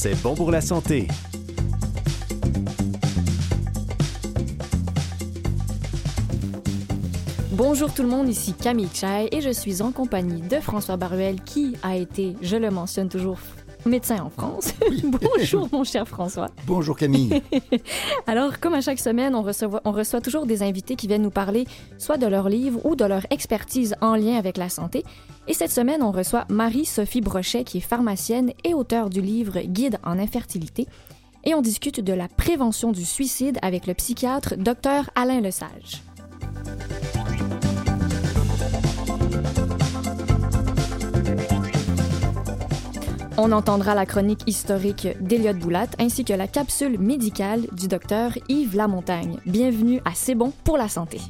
c'est bon pour la santé. Bonjour tout le monde, ici Camille Chai et je suis en compagnie de François Baruel qui a été, je le mentionne toujours, médecin en France. Bonjour mon cher François. Bonjour Camille. Alors, comme à chaque semaine, on reçoit, on reçoit toujours des invités qui viennent nous parler soit de leur livre ou de leur expertise en lien avec la santé. Et cette semaine, on reçoit Marie-Sophie Brochet qui est pharmacienne et auteure du livre Guide en infertilité. Et on discute de la prévention du suicide avec le psychiatre Dr Alain Lesage. On entendra la chronique historique d'Eliott Boulat ainsi que la capsule médicale du docteur Yves Lamontagne. Bienvenue à C'est bon pour la santé.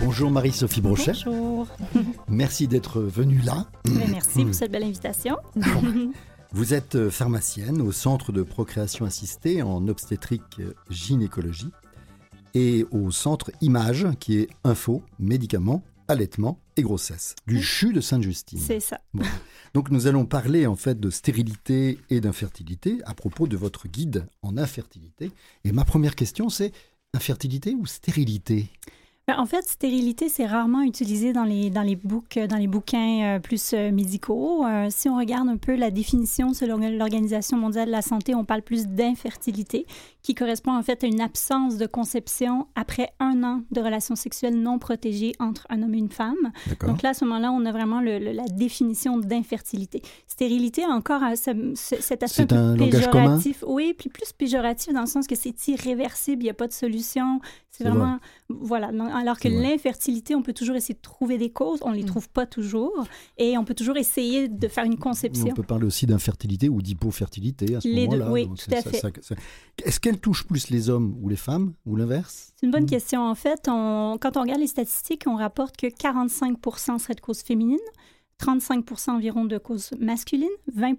Bonjour Marie-Sophie Brochet. Bonjour. Merci d'être venue là. Merci pour cette belle invitation. Vous êtes pharmacienne au Centre de procréation assistée en obstétrique gynécologie et au centre Image, qui est info, médicaments, allaitement et grossesse, du CHU de Sainte-Justine. C'est ça. Donc nous allons parler en fait de stérilité et d'infertilité à propos de votre guide en infertilité. Et ma première question, c'est infertilité ou stérilité? Ben, en fait, stérilité, c'est rarement utilisé dans les, dans les, dans les bouquins euh, plus euh, médicaux. Euh, si on regarde un peu la définition selon l'Organisation mondiale de la santé, on parle plus d'infertilité, qui correspond en fait à une absence de conception après un an de relations sexuelles non protégées entre un homme et une femme. Donc là, à ce moment-là, on a vraiment la définition d'infertilité. Stérilité, encore, cet aspect un, péjoratif. Oui, puis plus péjoratif dans le sens que c'est irréversible, il n'y a pas de solution. C'est vraiment... Voilà. Alors que l'infertilité, on peut toujours essayer de trouver des causes, on ne les mm. trouve pas toujours, et on peut toujours essayer de faire une conception. on peut parler aussi d'infertilité ou d'hypofertilité à ce moment-là. Oui, tout à fait. Est-ce qu'elle touche plus les hommes ou les femmes, ou l'inverse? C'est une bonne mm. question. En fait, quand on regarde les statistiques, on rapporte que 45% serait de cause féminine, 35% environ de cause masculine, 20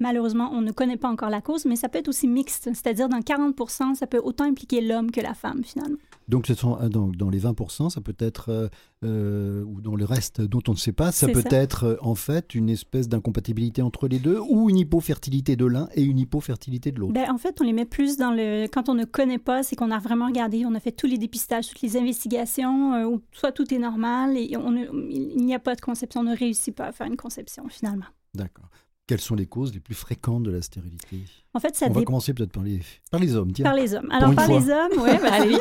malheureusement, on ne connaît pas encore la cause, mais ça peut être aussi mixte, c'est-à-dire dans 40 ça peut autant impliquer l'homme que la femme finalement. Donc, ce sont, euh, dans, les 20 ça peut être, euh, euh, ou dans le reste dont on ne sait pas, ça peut être en fait une espèce d'incompatibilité entre les deux, ou une hypofertilité de l'un et une hypofertilité de l'autre. Ben, en fait, on les met plus dans le... Quand on ne connaît pas, c'est qu'on a vraiment regardé, on a fait tous les dépistages, toutes les investigations, où soit tout est normal, et on, il n'y a pas de conception, on ne réussit pas à faire une conception finalement. D'accord. Quelles sont les causes les plus fréquentes de la stérilité? En fait, ça On va commencer peut-être par les, par les hommes. Tiens. Par les hommes. Alors, par les hommes, oui, bah, bien,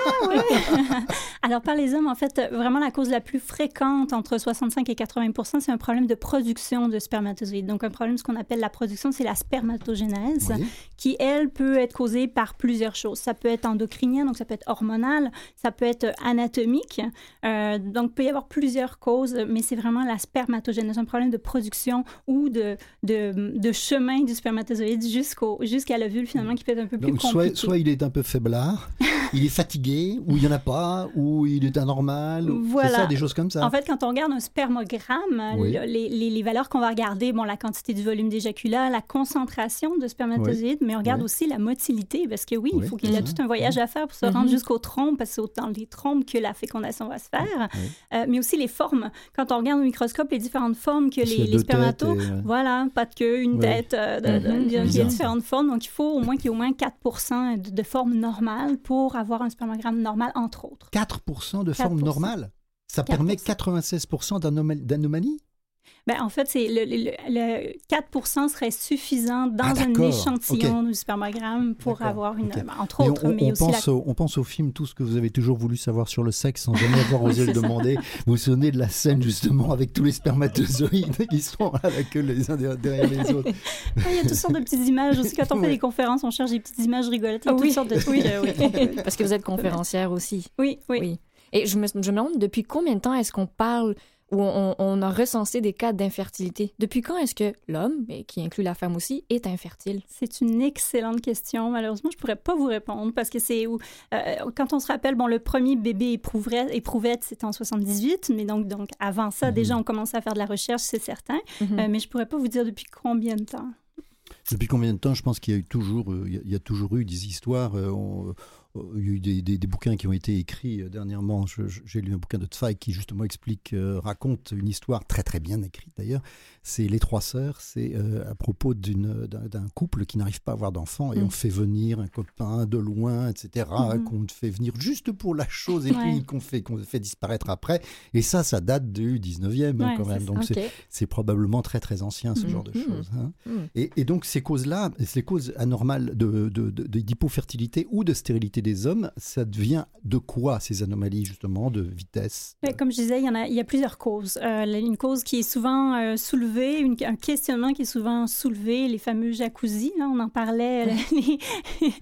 Alors, par les hommes, en fait, vraiment la cause la plus fréquente, entre 65 et 80% c'est un problème de production de spermatozoïdes. Donc, un problème, ce qu'on appelle la production, c'est la spermatogénèse, qui, elle, peut être causée par plusieurs choses. Ça peut être endocrinien, donc ça peut être hormonal, ça peut être anatomique. Euh, donc, il peut y avoir plusieurs causes, mais c'est vraiment la spermatogénèse, un problème de production ou de, de de chemin du spermatozoïde jusqu'au, jusqu'à l'ovule, finalement, qui peut être un peu plus compliqué. Soit, soit il est un peu faiblard, il est fatigué, ou il n'y en a pas, ou il est anormal. Voilà. C'est ça, des choses comme ça. En fait, quand on regarde un spermogramme, les, les, valeurs qu'on va regarder, bon, la quantité du volume d'éjaculat, la concentration de spermatozoïdes, mais on regarde aussi la motilité, parce que oui, il faut qu'il y ait tout un voyage à faire pour se rendre mhm. jusqu'au trompe, parce que c'est dans les trompes que la fécondation va se faire. Euh, mais aussi les formes. Quand on regarde au microscope les différentes formes que les, les spermatos, voilà, pas de queue, une tête, euh, de, mhm. il y a différentes formes. Donc, il faut au moins qu'il y ait au moins 4 de, de forme normale pour avoir un spermogramme normal, entre autres. 4% de forme normale? Ça permet 96% d'anomalies ben, en fait, c'est le, 4 serait suffisant dans ah, un échantillon du spermogramme pour avoir une, entre autres, on, mais on pense au, on pense au film Tout ce que vous avez toujours voulu savoir sur le sexe sans jamais avoir osé le demander. Vous vous souvenez de la scène justement avec tous les spermatozoïdes qui sont à la queue les uns derrière les autres? Il y a toutes sortes de petites images aussi. Quand on fait des conférences, on cherche des petites images rigolotes. Il y a toutes sortes de oui, oui. Parce que vous êtes conférencière aussi. Oui, oui. Et je me, je me demande depuis combien de temps est-ce qu'on parle où on, a recensé des cas d'infertilité. Depuis quand est-ce que l'homme, qui inclut la femme aussi, est infertile? C'est une excellente question. Malheureusement, je ne pourrais pas vous répondre parce que c'est où, euh, quand on se rappelle, bon, le premier bébé éprouvette, c'était en 78, mais donc, donc avant ça, déjà, mhm. on commençait à faire de la recherche, c'est certain. Mhm. Euh, mais je ne pourrais pas vous dire depuis combien de temps. Depuis combien de temps Je pense qu'il y a eu toujours, euh, il y a toujours eu des histoires. Il y a eu des, des, bouquins qui ont été écrits euh, dernièrement. J'ai lu un bouquin de Zweig qui justement explique, euh, raconte une histoire très très bien écrite d'ailleurs. C'est Les Trois Sœurs. C'est à propos d'un couple qui n'arrive pas à avoir d'enfants et mm. on fait venir un copain de loin, etc. Mm-hmm. Qu'on fait venir juste pour la chose et puis qu'on fait, qu'on fait disparaître après. Et ça, ça date du 19e hein, quand même. Donc c'est probablement très très ancien ce genre de mm-hmm. choses. Hein. Mm. Et, et, donc ces causes-là, ces causes anormales d'hypofertilité de, de, ou de stérilité des hommes, ça devient de quoi ces anomalies justement de vitesse Comme je disais, il y, en a, il y a plusieurs causes. Euh, une cause qui est souvent euh, soulevée, un questionnement qui est souvent soulevé, les fameux jacuzzi, là, on en parlait, les,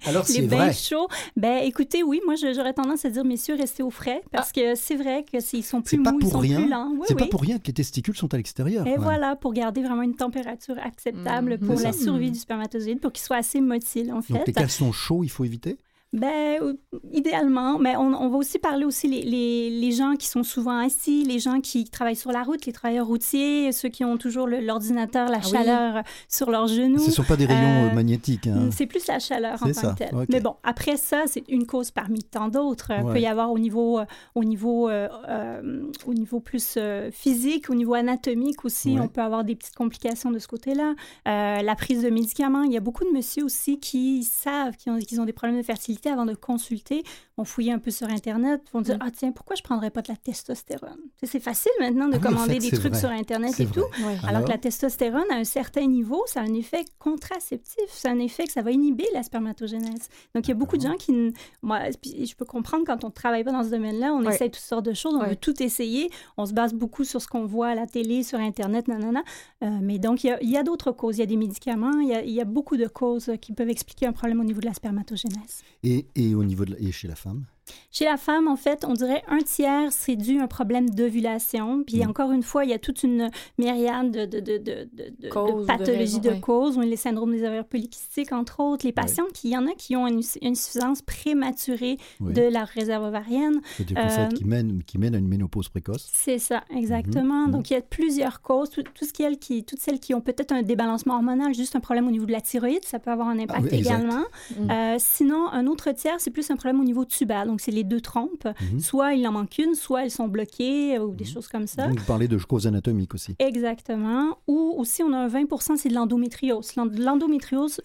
Alors, les bains vrai. chauds. Ben, écoutez, oui, moi j'aurais tendance à dire, messieurs, restez au frais, parce ah. que c'est vrai que s'ils sont plus mous, ils sont rien. plus lents. c'est pas pour rien que les testicules sont à l'extérieur. Et voilà, pour garder vraiment une température acceptable mmh. pour la survie du spermatozoïde, pour qu'il soit assez motile, en fait. Donc les caleçons chauds, il faut éviter? Ben, idéalement, mais on, on, va aussi parler aussi les, les, les, gens qui sont souvent assis, les gens qui travaillent sur la route, les travailleurs routiers, ceux qui ont toujours l'ordinateur, la ah chaleur sur leurs genoux. Ce ne sont pas des rayons euh, magnétiques. Hein. C'est plus la chaleur en tant que telle. Mais bon, après ça, c'est une cause parmi tant d'autres. Il peut y avoir au niveau, au niveau, euh, euh, au niveau plus physique, au niveau anatomique aussi, on peut avoir des petites complications de ce côté-là. la prise de médicaments, il y a beaucoup de messieurs aussi qui savent qu'ils ont, ont des problèmes de fertilité avant de consulter, vont fouiller un peu sur Internet, vont dire mm. Ah, tiens, pourquoi je ne prendrais pas de la testostérone? C'est facile maintenant de commander des trucs sur Internet et tout. Alors, que la testostérone, à un certain niveau, ça a un effet contraceptif. C'est un effet que ça va inhiber la spermatogénèse. Donc, il y a beaucoup de gens qui. Moi, je peux comprendre quand on ne travaille pas dans ce domaine-là, on essaye toutes sortes de choses, on veut tout essayer. On se base beaucoup sur ce qu'on voit à la télé, sur Internet, nanana. Euh, mais donc, il y a, d'autres causes. Il y a des médicaments, il y a, il y a beaucoup de causes qui peuvent expliquer un problème au niveau de la spermatogénèse. Et, au niveau de et chez la femme chez la femme, en fait, on dirait un tiers, c'est dû à un problème d'ovulation. Puis mm. encore une fois, il y a toute une myriade de, de, de, de pathologies de, cause, les syndromes des ovaires polykystiques, entre autres. Les patients, qui, il y en a qui ont une, insuffisance prématurée de la réserve ovarienne. C'est des euh, qui mènent, qui mènent à une ménopause précoce. C'est ça, exactement. Mm-hmm. Donc, il y a plusieurs causes. Tout, ce qui est, qui, toutes celles qui ont peut-être un débalancement hormonal, juste un problème au niveau de la thyroïde, ça peut avoir un impact ah également. Mm. Euh, sinon, un autre tiers, c'est plus un problème au niveau tuba. Donc, c'est les deux trompes. Mhm. Soit il en manque une, soit elles sont bloquées euh, ou des mhm. choses comme ça. vous parlez de causes anatomiques aussi. Exactement. Ou aussi, on a un 20 c'est de l'endométriose. L'endométriose,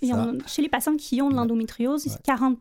chez les patients qui ont de l'endométriose, 40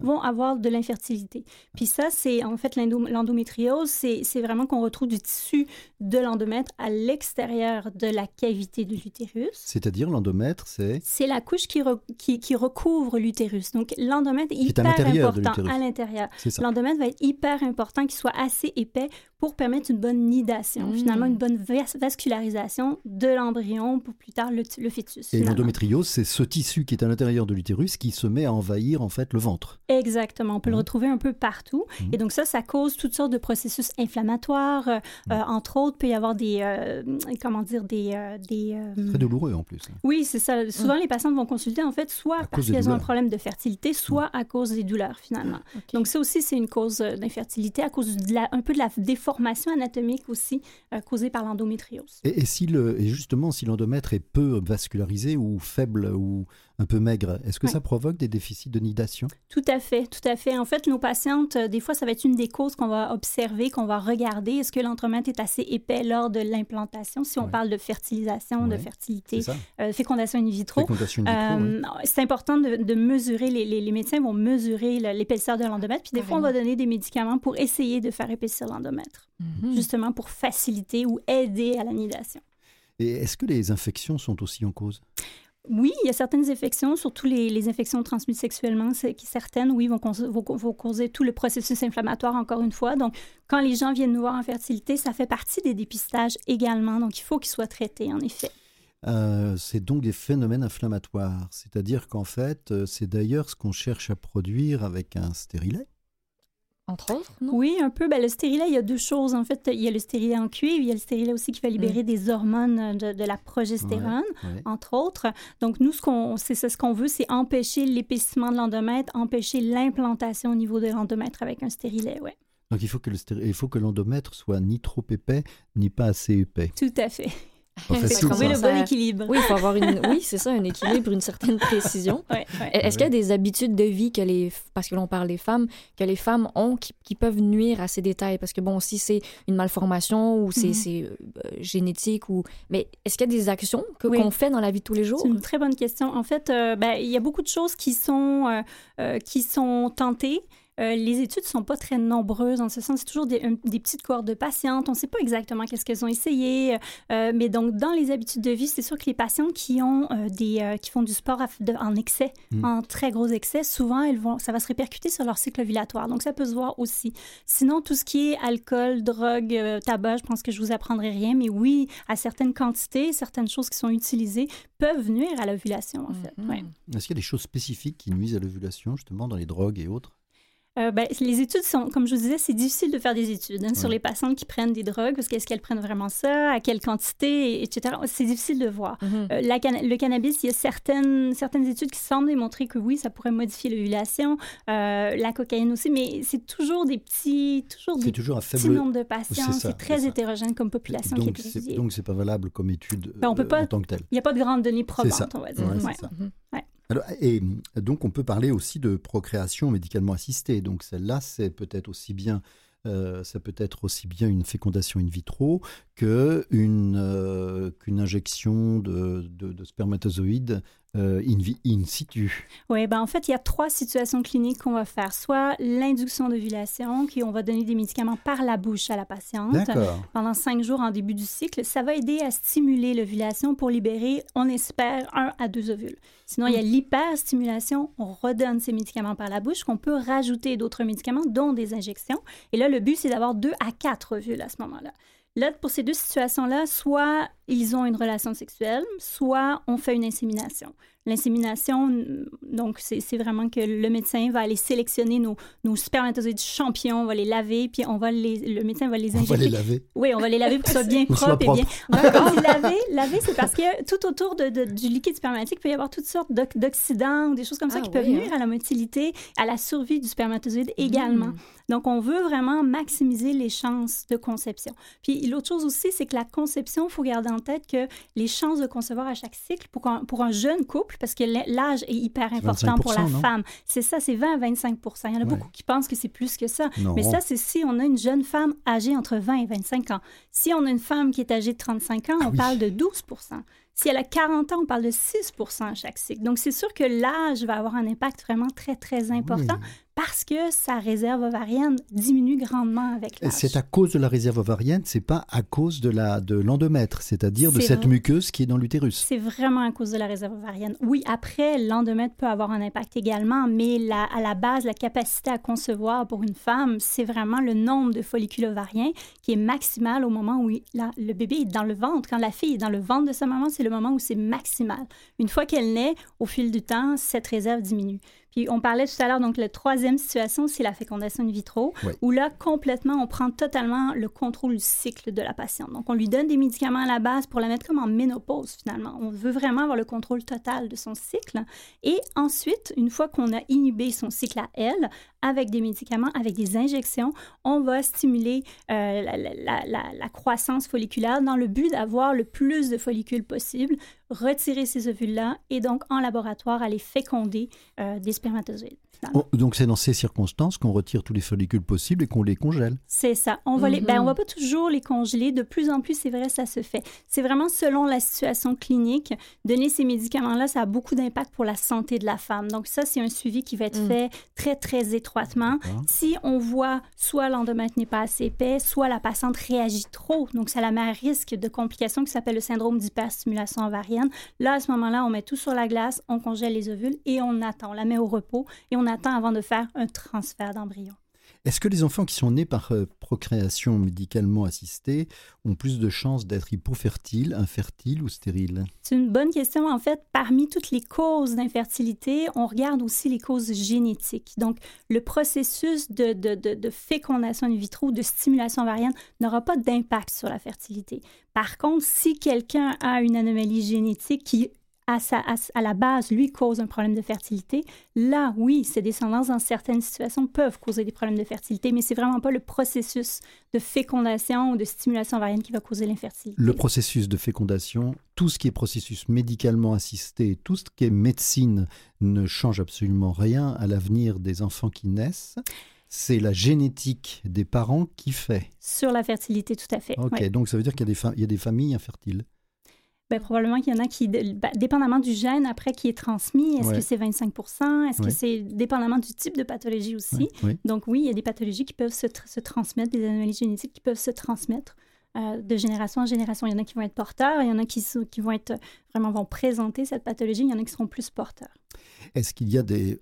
vont avoir de l'infertilité. Puis ça, c'est en fait l'endométriose, c'est vraiment qu'on retrouve du tissu de l'endomètre à l'extérieur de la cavité de l'utérus. C'est-à-dire l'endomètre, c'est C'est la couche qui, qui, qui recouvre l'utérus. Donc l'endomètre est hyper important à l'intérieur. L'endomètre va être hyper important qu'il soit assez épais pour permettre une bonne nidation, mmh. finalement une bonne vascularisation de l'embryon pour plus tard le, fœtus. Et l'endométriose, c'est ce tissu qui est à l'intérieur de l'utérus qui se met à envahir en fait le ventre. Exactement, on peut le mmh. retrouver un peu partout. Mmh. Et donc ça, ça cause toutes sortes de processus inflammatoires. Euh, euh, entre autres, il peut y avoir des, euh, comment dire, des... des Très douloureux en plus. Oui, c'est ça. Souvent, les patientes vont consulter en fait soit parce qu'elles ont un problème de fertilité, soit à cause des douleurs finalement. Donc ça aussi, c'est une cause d'infertilité à cause de la, un peu de la déformation formation anatomique aussi euh, causée par l'endométriose. Et, si et justement, si l'endomètre est peu vascularisé ou faible ou un peu maigre, est-ce que ça provoque des déficits de nidation? Tout à fait, tout à fait. En fait, nos patientes, euh, des fois, ça va être une des causes qu'on va observer, qu'on va regarder. Est-ce que l'endomètre est assez épais lors de l'implantation, si on parle de fertilisation, de fertilité, euh, fécondation in vitro. Fécondation in vitro C'est important de, mesurer, les, les, médecins vont mesurer l'épaisseur de l'endomètre, puis des fois, on va donner des médicaments pour essayer de faire épaissir l'endomètre. Mhm. justement pour faciliter ou aider à l'anidation. Et est-ce que les infections sont aussi en cause? Oui, il y a certaines infections, surtout les, infections transmises sexuellement, qui certaines, oui, vont, vont, causer tout le processus inflammatoire, encore une fois. Donc, quand les gens viennent nous voir en fertilité, ça fait partie des dépistages également. Donc, il faut qu'ils soient traités, en effet. Euh, c'est donc des phénomènes inflammatoires. C'est-à-dire qu'en fait, euh, c'est d'ailleurs ce qu'on cherche à produire avec un stérilet entre autres, Oui, un peu. Ben, le stérilet, il y a deux choses. En fait, il y a le stérilet en cuivre, il y a le stérilet aussi qui va libérer mm. des hormones de, la progestérone, entre autres. Donc, nous, ce qu'on, c'est, ce qu'on veut, c'est empêcher l'épaississement de l'endomètre, empêcher l'implantation au niveau de l'endomètre avec un stérilet, ouais. Donc, il faut que, le il faut que l'endomètre soit ni trop épais, ni pas assez épais. Tout à fait. Tout, trouver le bon équilibre. Oui, il faut avoir une... oui, c'est ça, un équilibre, une certaine précision. Ouais, ouais. Est-ce qu'il y a des habitudes de vie que les, parce que l'on parle des femmes, que les femmes ont qui, qui peuvent nuire à ces détails? Parce que bon, si c'est une malformation ou c'est c'est, euh, génétique ou, mais est-ce qu'il y a des actions que Oui. qu'on fait dans la vie de tous les jours? C'est une très bonne question. En fait, euh, ben, il y a beaucoup de choses qui sont, euh, euh, qui sont tentées. Euh, les études ne sont pas très nombreuses en ce sens. C'est toujours des, un- des petites cohortes de patientes. On ne sait pas exactement qu'est-ce qu'elles ont essayé. Euh, mais donc, dans les habitudes de vie, c'est sûr que les patientes qui, ont, euh, des, euh, qui font du sport à- de- en excès, Mm. en très gros excès, souvent, elles vont, ça va se répercuter sur leur cycle ovulatoire. Donc, ça peut se voir aussi. Sinon, tout ce qui est alcool, drogue, euh, tabac, je pense que je vous apprendrai rien. Mais oui, à certaines quantités, certaines choses qui sont utilisées peuvent nuire à l'ovulation, en fait. Mhm. Ouais. Est-ce qu'il y a des choses spécifiques qui nuisent à l'ovulation, justement, dans les drogues et autres? Euh, ben, les études sont, comme je vous disais, c'est difficile de faire des études hein, sur les patientes qui prennent des drogues, parce qu'est-ce qu'elles prennent vraiment ça, à quelle quantité, etc. C'est difficile de voir. Mhm. Euh, la le cannabis, il y a certaines, certaines études qui semblent démontrer que oui, ça pourrait modifier l'ovulation, euh, la cocaïne aussi, mais c'est toujours des petits, toujours des toujours petits faible. nombres de patients. C'est très hétérogène comme population qui est Donc, c'est donc pas valable comme étude Ben, on peut pas- en tant que telle. Il n'y a pas de grandes données probantes, on va dire. Ouais, et donc, on peut parler aussi de procréation médicalement assistée. Donc, celle-là, c'est peut-être aussi bien, euh, ça peut être aussi bien une fécondation in vitro que une, euh, qu'une injection de spermatozoïdes euh, in, situ. Oui, ben en fait, il y a trois situations cliniques qu'on va faire. Soit l'induction d'ovulation, qui on va donner des médicaments par la bouche à la patiente pendant cinq jours en début du cycle. Ça va aider à stimuler l'ovulation pour libérer, on espère, un à deux ovules. Sinon, il y a l'hyperstimulation. On redonne ces médicaments par la bouche, qu'on peut rajouter d'autres médicaments, dont des injections. Et là, le but, c'est d'avoir deux à quatre ovules à ce moment-là. Là, pour ces deux situations-là, soit ils ont une relation sexuelle, soit on fait une insémination. L'insémination, mm, donc, c'est vraiment que le médecin va aller sélectionner nos, nos spermatozoïdes champions, on va les laver, puis on va les, le médecin va les On injecter. va les laver. Oui, on va les laver pour qu'ils soient bien propres et bien. En fait, quand on dit laver, laver, c'est parce que tout autour de, de- du liquide spermatique, il peut y avoir toutes sortes d'ox- d'oxydants ou des choses comme ça Ah qui peuvent nuire à la motilité, à la survie du spermatozoïde également. Mhm. Donc, on veut vraiment maximiser les chances de conception. Puis, l'autre chose aussi, c'est que la conception, il faut garder en tête que les chances de concevoir à chaque cycle, pour un, pour un jeune couple, parce que l'âge est hyper important pour la 25%, non? femme, c'est ça, c'est 20 à 25% Il y en a Ouais. beaucoup qui pensent que c'est plus que ça. Non. Mais ça, c'est si on a une jeune femme âgée entre 20 et 25 ans. Si on a une femme qui est âgée de 35 ans, Ah on oui. parle de 12% Si elle a 40 ans, on parle de 6 à chaque cycle. Donc, c'est sûr que l'âge va avoir un impact vraiment très, très important Oui. Parce que sa réserve ovarienne diminue grandement avec l'âge. C'est à cause de la réserve ovarienne, c'est pas à cause de la de l'endomètre, c'est-à-dire de cette vrai. muqueuse qui est dans l'utérus. C'est vraiment à cause de la réserve ovarienne. Oui, après, l'endomètre peut avoir un impact également, mais la- à la base, la capacité à concevoir pour une femme, c'est vraiment le nombre de follicules ovariens qui est maximal au moment où il- la- le bébé est dans le ventre. Quand la fille est dans le ventre de sa maman, c'est le moment où c'est maximal. Une fois qu'elle naît, au fil du temps, cette réserve diminue. Puis on parlait tout à l'heure, donc la troisième situation, c'est la fécondation in vitro, Oui. où là, complètement, on prend totalement le contrôle du cycle de la patiente. Donc on lui donne des médicaments à la base pour la mettre comme en ménopause finalement. On veut vraiment avoir le contrôle total de son cycle. Et ensuite, une fois qu'on a inhibé son cycle à elle, avec des médicaments, avec des injections, on va stimuler euh, la, la- la- la- la croissance folliculaire dans le but d'avoir le plus de follicules possible, retirer ces ovules-là et donc en laboratoire aller féconder euh, des spermatozoïdes. Oh, donc c'est dans ces circonstances qu'on retire tous les follicules possibles et qu'on les congèle. C'est ça. On va les, ben, Mhm. on va pas toujours les congeler. De plus en plus, c'est vrai, ça se fait. C'est vraiment selon la situation clinique. Donner ces médicaments-là, ça a beaucoup d'impact pour la santé de la femme. Donc ça, c'est un suivi qui va être Mm. fait très, très étroitement. D'accord. Si on voit soit l'endomètre n'est pas assez épais, soit la patiente réagit trop, donc ça la met à risque de complications qui s'appelle le syndrome d'hyperstimulation ovarienne. Là, à ce moment-là, on met tout sur la glace, on congèle les ovules et on attend. On la met au repos et on attend avant de faire un transfert d'embryon. Est-ce que les enfants qui sont nés par euh, procréation médicalement assistée ont plus de chances d'être hypofertiles, infertiles ou stériles? C'est une bonne question. En fait, parmi toutes les causes d'infertilité, on regarde aussi les causes génétiques. Donc, le processus de, de, de, fécondation in vitro, de stimulation ovarienne, n'aura pas d'impact sur la fertilité. Par contre, si quelqu'un a une anomalie génétique qui à, sa, à, la base, lui cause un problème de fertilité, là, oui, ses descendants, dans certaines situations, peuvent causer des problèmes de fertilité, mais c'est vraiment pas le processus de fécondation ou de stimulation ovarienne qui va causer l'infertilité. Le processus de fécondation, tout ce qui est processus médicalement assisté, tout ce qui est médecine ne change absolument rien à l'avenir des enfants qui naissent c'est la génétique des parents qui fait. Sur la fertilité, tout à fait. Ok, donc ça veut dire qu'il y, a des familles infertiles. Ben, probablement qu'il y en a qui, ben, dépendamment du gène après qui est transmis, est-ce que c'est 25% Est-ce que c'est dépendamment du type de pathologie aussi? Donc oui, il y a des pathologies qui peuvent se, se transmettre, des anomalies génétiques qui peuvent se transmettre. Euh, de génération en génération. Il y en a qui vont être porteurs, il y en a qui, qui vont être vraiment vont présenter cette pathologie, il y en a qui seront plus porteurs. Est-ce qu'il y a des...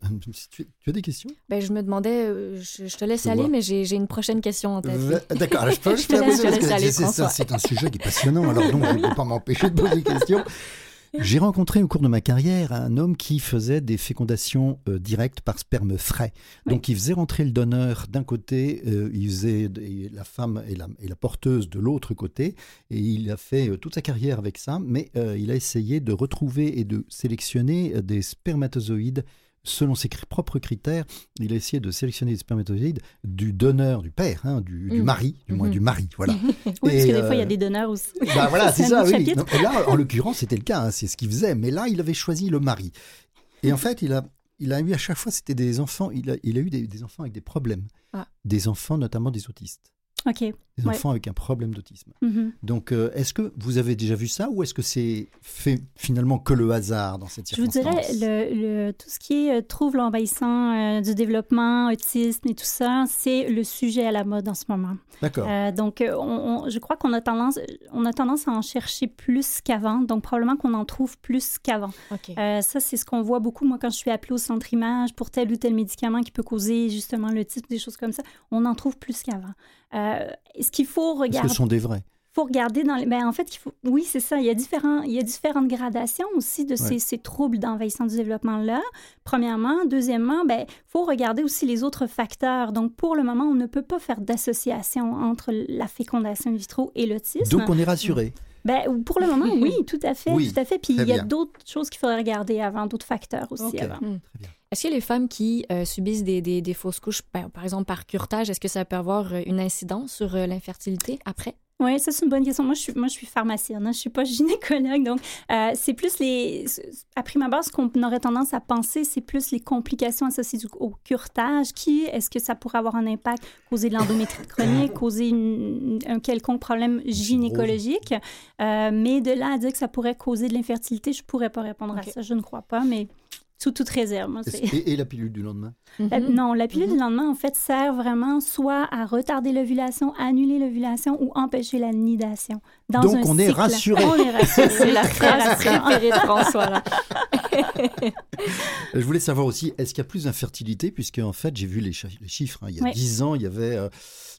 Tu, as des questions? Ben, Je me demandais, euh, je, te laisse aller, mais j'ai une prochaine question en tête. D'accord, je peux, je peux C'est un sujet qui est passionnant, alors donc je ne peux pas m'empêcher de poser des questions. J'ai rencontré au cours de ma carrière un homme qui faisait des fécondations euh, directes par sperme frais. Donc il faisait rentrer le donneur d'un côté, euh, il faisait la femme et la, et la porteuse de l'autre côté, et il a fait euh, toute sa carrière avec ça, mais il a essayé de retrouver et de sélectionner des spermatozoïdes selon ses propres critères, il a essayé de sélectionner les spermatozoïdes du donneur, du père, hein, du, mm. mari, du moins mm-hmm. du mari, voilà. oui, parce que des fois, il y a euh, des donneurs aussi. Bah voilà, c'est ça, oui. là, en l'occurrence, c'était le cas, hein, c'est ce qu'il faisait, mais là, il avait choisi le mari. Et en fait, il a, il a eu à chaque fois, c'était des enfants, il a, il a eu des, enfants avec des problèmes. Ah. Des enfants, notamment des autistes. Ok. Des enfants avec un problème d'autisme. Mm-hmm. Donc, euh, est-ce que vous avez déjà vu ça ou est-ce que c'est fait finalement que le hasard dans cette circonstance Je vous dirais, le, tout ce qui est euh, trouble envahissant euh, du développement, autisme et tout ça, c'est le sujet à la mode en ce moment. D'accord. donc, on, je crois qu'on a tendance, on a tendance à en chercher plus qu'avant. Donc, probablement qu'on en trouve plus qu'avant. ça, c'est ce qu'on voit beaucoup, moi, quand je suis appelée au centre image pour tel ou tel médicament qui peut causer justement le type des choses comme ça. On en trouve plus qu'avant. Ce qu'il faut regarder. Ce sont des vrais faut regarder dans les... Ben, en fait, il faut... oui, c'est ça. Il y, a différents... il y a différentes gradations aussi de ces, ces, troubles d'envahissement du développement-là. Premièrement. Deuxièmement, il ben, faut regarder aussi les autres facteurs. Donc, pour le moment, on ne peut pas faire d'association entre la fécondation in vitro et l'autisme. Donc, on est rassuré. Ben, pour le moment, oui, tout à fait. tout à fait. Puis, il y a d'autres choses qu'il faudrait regarder avant, d'autres facteurs aussi avant. Hmm. Est-ce que les femmes qui euh, subissent des, des, des, fausses couches, ben, par exemple par curtage, est-ce que ça peut avoir euh, une incidence sur euh, l'infertilité après? Oui, ça, c'est une bonne question. Moi, je suis, moi, je suis pharmacienne, hein. je ne suis pas gynécologue. Donc, euh, c'est plus les. À prime abord, ce qu'on aurait tendance à penser, c'est plus les complications associées au curetage. Qui est-ce que ça pourrait avoir un impact, causer de l'endométrite chronique, causer un quelconque problème gynécologique. Euh, mais de là à dire que ça pourrait causer de l'infertilité, je ne pourrais pas répondre à ça. Je ne crois pas, mais sous toute réserve. Et, la pilule du lendemain? Mm-hmm. Non, la pilule du mm-hmm. lendemain, en fait, sert vraiment soit à retarder l'ovulation, annuler l'ovulation ou empêcher la nidation. Dans Donc, on est rassuré. On est rassuré. C'est la phrase préférée de François, là. Je voulais savoir aussi, est-ce qu'il y a plus d'infertilité? Puisque, en fait, j'ai vu les, chiffres. Hein. Il y a 10 ans, il y avait... Euh,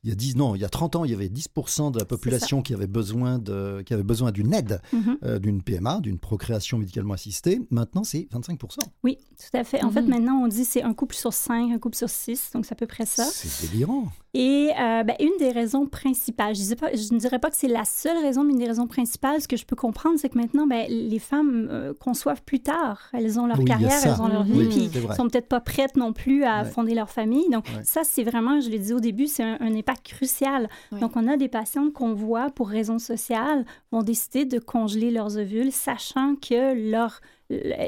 il y a 10, non, il y a 30 ans, il y avait 10% de la population qui avait besoin de, qui avait besoin d'une aide, mhm. euh, d'une PMA, d'une procréation médicalement assistée. Maintenant, c'est 25%. Oui, tout à fait. En fait, mhm. maintenant, on dit c'est un couple sur 5, un couple sur 6, donc c'est à peu près ça. C'est délirant. Et euh, ben, une des raisons principales, je, pas, je, ne dirais pas que c'est la seule raison, mais une des raisons principales, ce que je peux comprendre, c'est que maintenant, ben, les femmes euh, conçoivent plus tard. Elles ont leur carrière, elles ont leur vie, puis elles sont peut-être pas prêtes non plus à fonder leur famille. Donc ça, c'est vraiment, je l'ai dit au début, c'est un, impact crucial. Donc on a des patientes qu'on voit pour raisons sociales vont décider de congeler leurs ovules, sachant que leur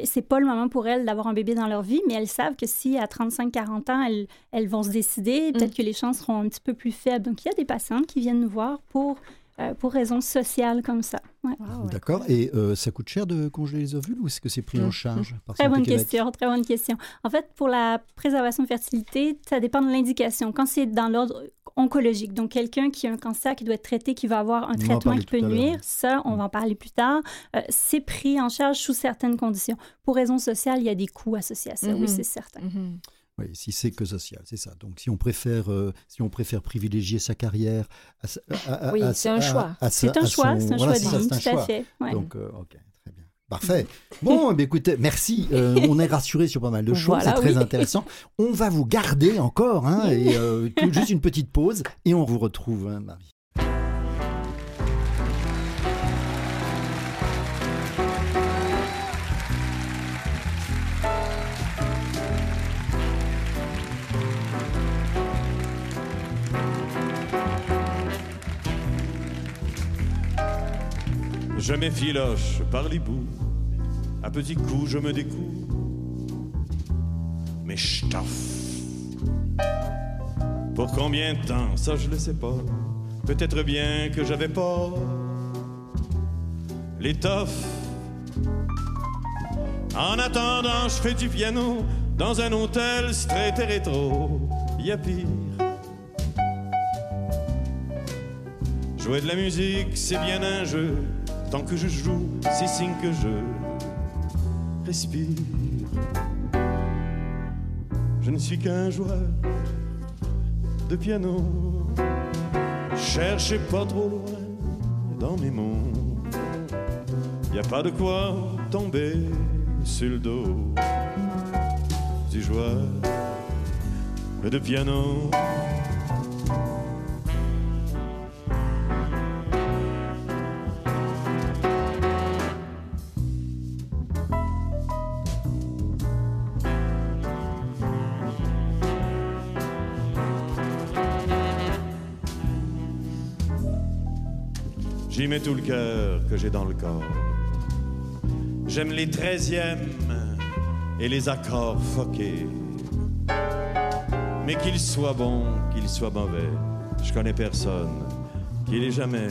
c'est pas le moment pour elles d'avoir un bébé dans leur vie, mais elles savent que si à 35-40 ans, elles, elles, vont se décider, peut-être mm. que les chances seront un petit peu plus faibles. Donc, il y a des patientes qui viennent nous voir pour, euh, pour raisons sociales comme ça. D'accord. Et euh, ça coûte cher de congeler les ovules ou est-ce que c'est pris en mm. charge par Très bonne question, très bonne question. En fait, pour la préservation de fertilité, ça dépend de l'indication. Quand c'est dans l'ordre oncologique, donc quelqu'un qui a un cancer qui doit être traité, qui va avoir un traitement qui peut nuire, ça, on va en parler plus tard, euh, c'est pris en charge sous certaines conditions. Pour raisons sociales, il y a des coûts associés à ça, oui, mm-hmm. c'est certain. Mm-hmm. Oui, si c'est que social, c'est ça. Donc, si on préfère, euh, si on préfère privilégier sa carrière, à, oui, c'est un choix. C'est un choix, c'est un choix de vie, tout à fait. Donc, euh, ok, très bien. Parfait. Bon, eh écoutez, merci. on est rassuré sur pas mal de choses. c'est très intéressant. On va vous garder encore, hein, et juste une petite pause, et on vous retrouve, hein, Marie. Je m'effiloche par les bouts, à petits coups je me découpe, mais t'offre. Pour combien de temps, ça je le sais pas. Peut-être bien que j'avais pas l'étoffe. En attendant, je fais du piano dans un hôtel straight et rétro. Y pire. Jouer de la musique, c'est bien un jeu. Tant que je joue, c'est signe que je respire. Je ne suis qu'un joueur de piano. Cherchez pas trop loin dans mes mots. Y a pas de quoi tomber sur le dos du joueur de piano. J'y mets tout le cœur que j'ai dans le corps. J'aime les treizièmes et les accords foqués. Mais qu'il soit bon, qu'il soit mauvais, je connais personne qui l'ait jamais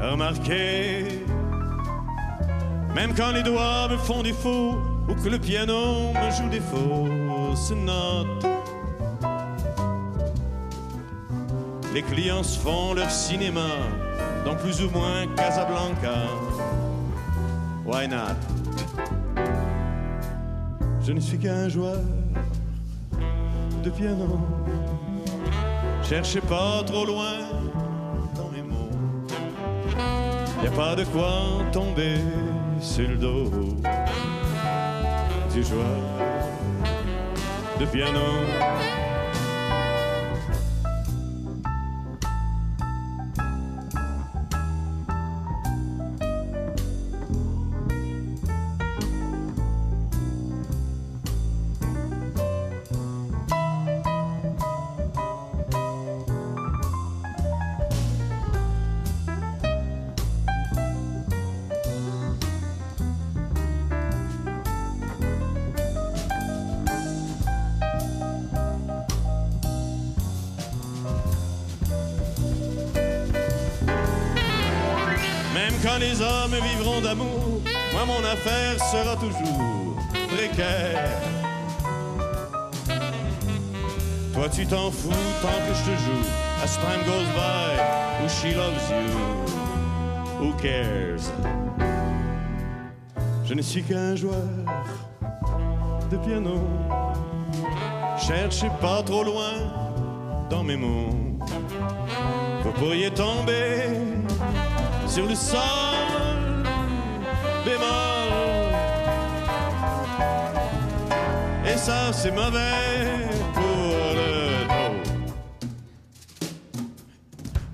remarqué. Même quand les doigts me font défaut ou que le piano me joue des fausses notes. Les clients se font leur cinéma dans plus ou moins Casablanca. Why not? Je ne suis qu'un joueur de piano. Cherchez pas trop loin dans mes mots. Y a pas de quoi tomber sur le dos du joueur de piano. Toujours précaire. Toi tu t'en fous tant que je te joue. As time goes by, who she loves you, who cares? Je ne suis qu'un joueur de piano. Cherchez pas trop loin dans mes mots. Vous pourriez tomber sur le sol ça, c'est mauvais pour le dos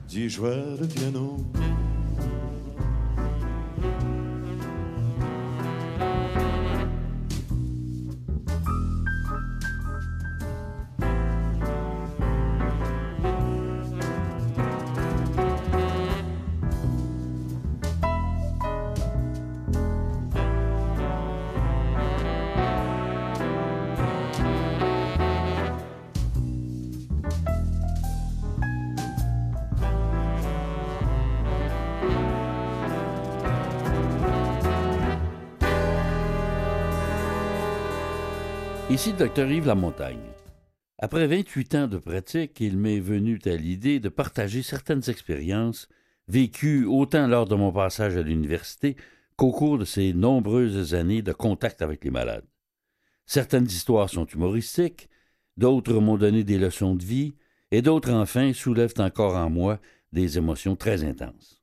du joueur de piano. Ici docteur Yves Lamontagne. Après 28 ans de pratique, il m'est venu à l'idée de partager certaines expériences vécues autant lors de mon passage à l'université qu'au cours de ces nombreuses années de contact avec les malades. Certaines histoires sont humoristiques, d'autres m'ont donné des leçons de vie, et d'autres enfin soulèvent encore en moi des émotions très intenses.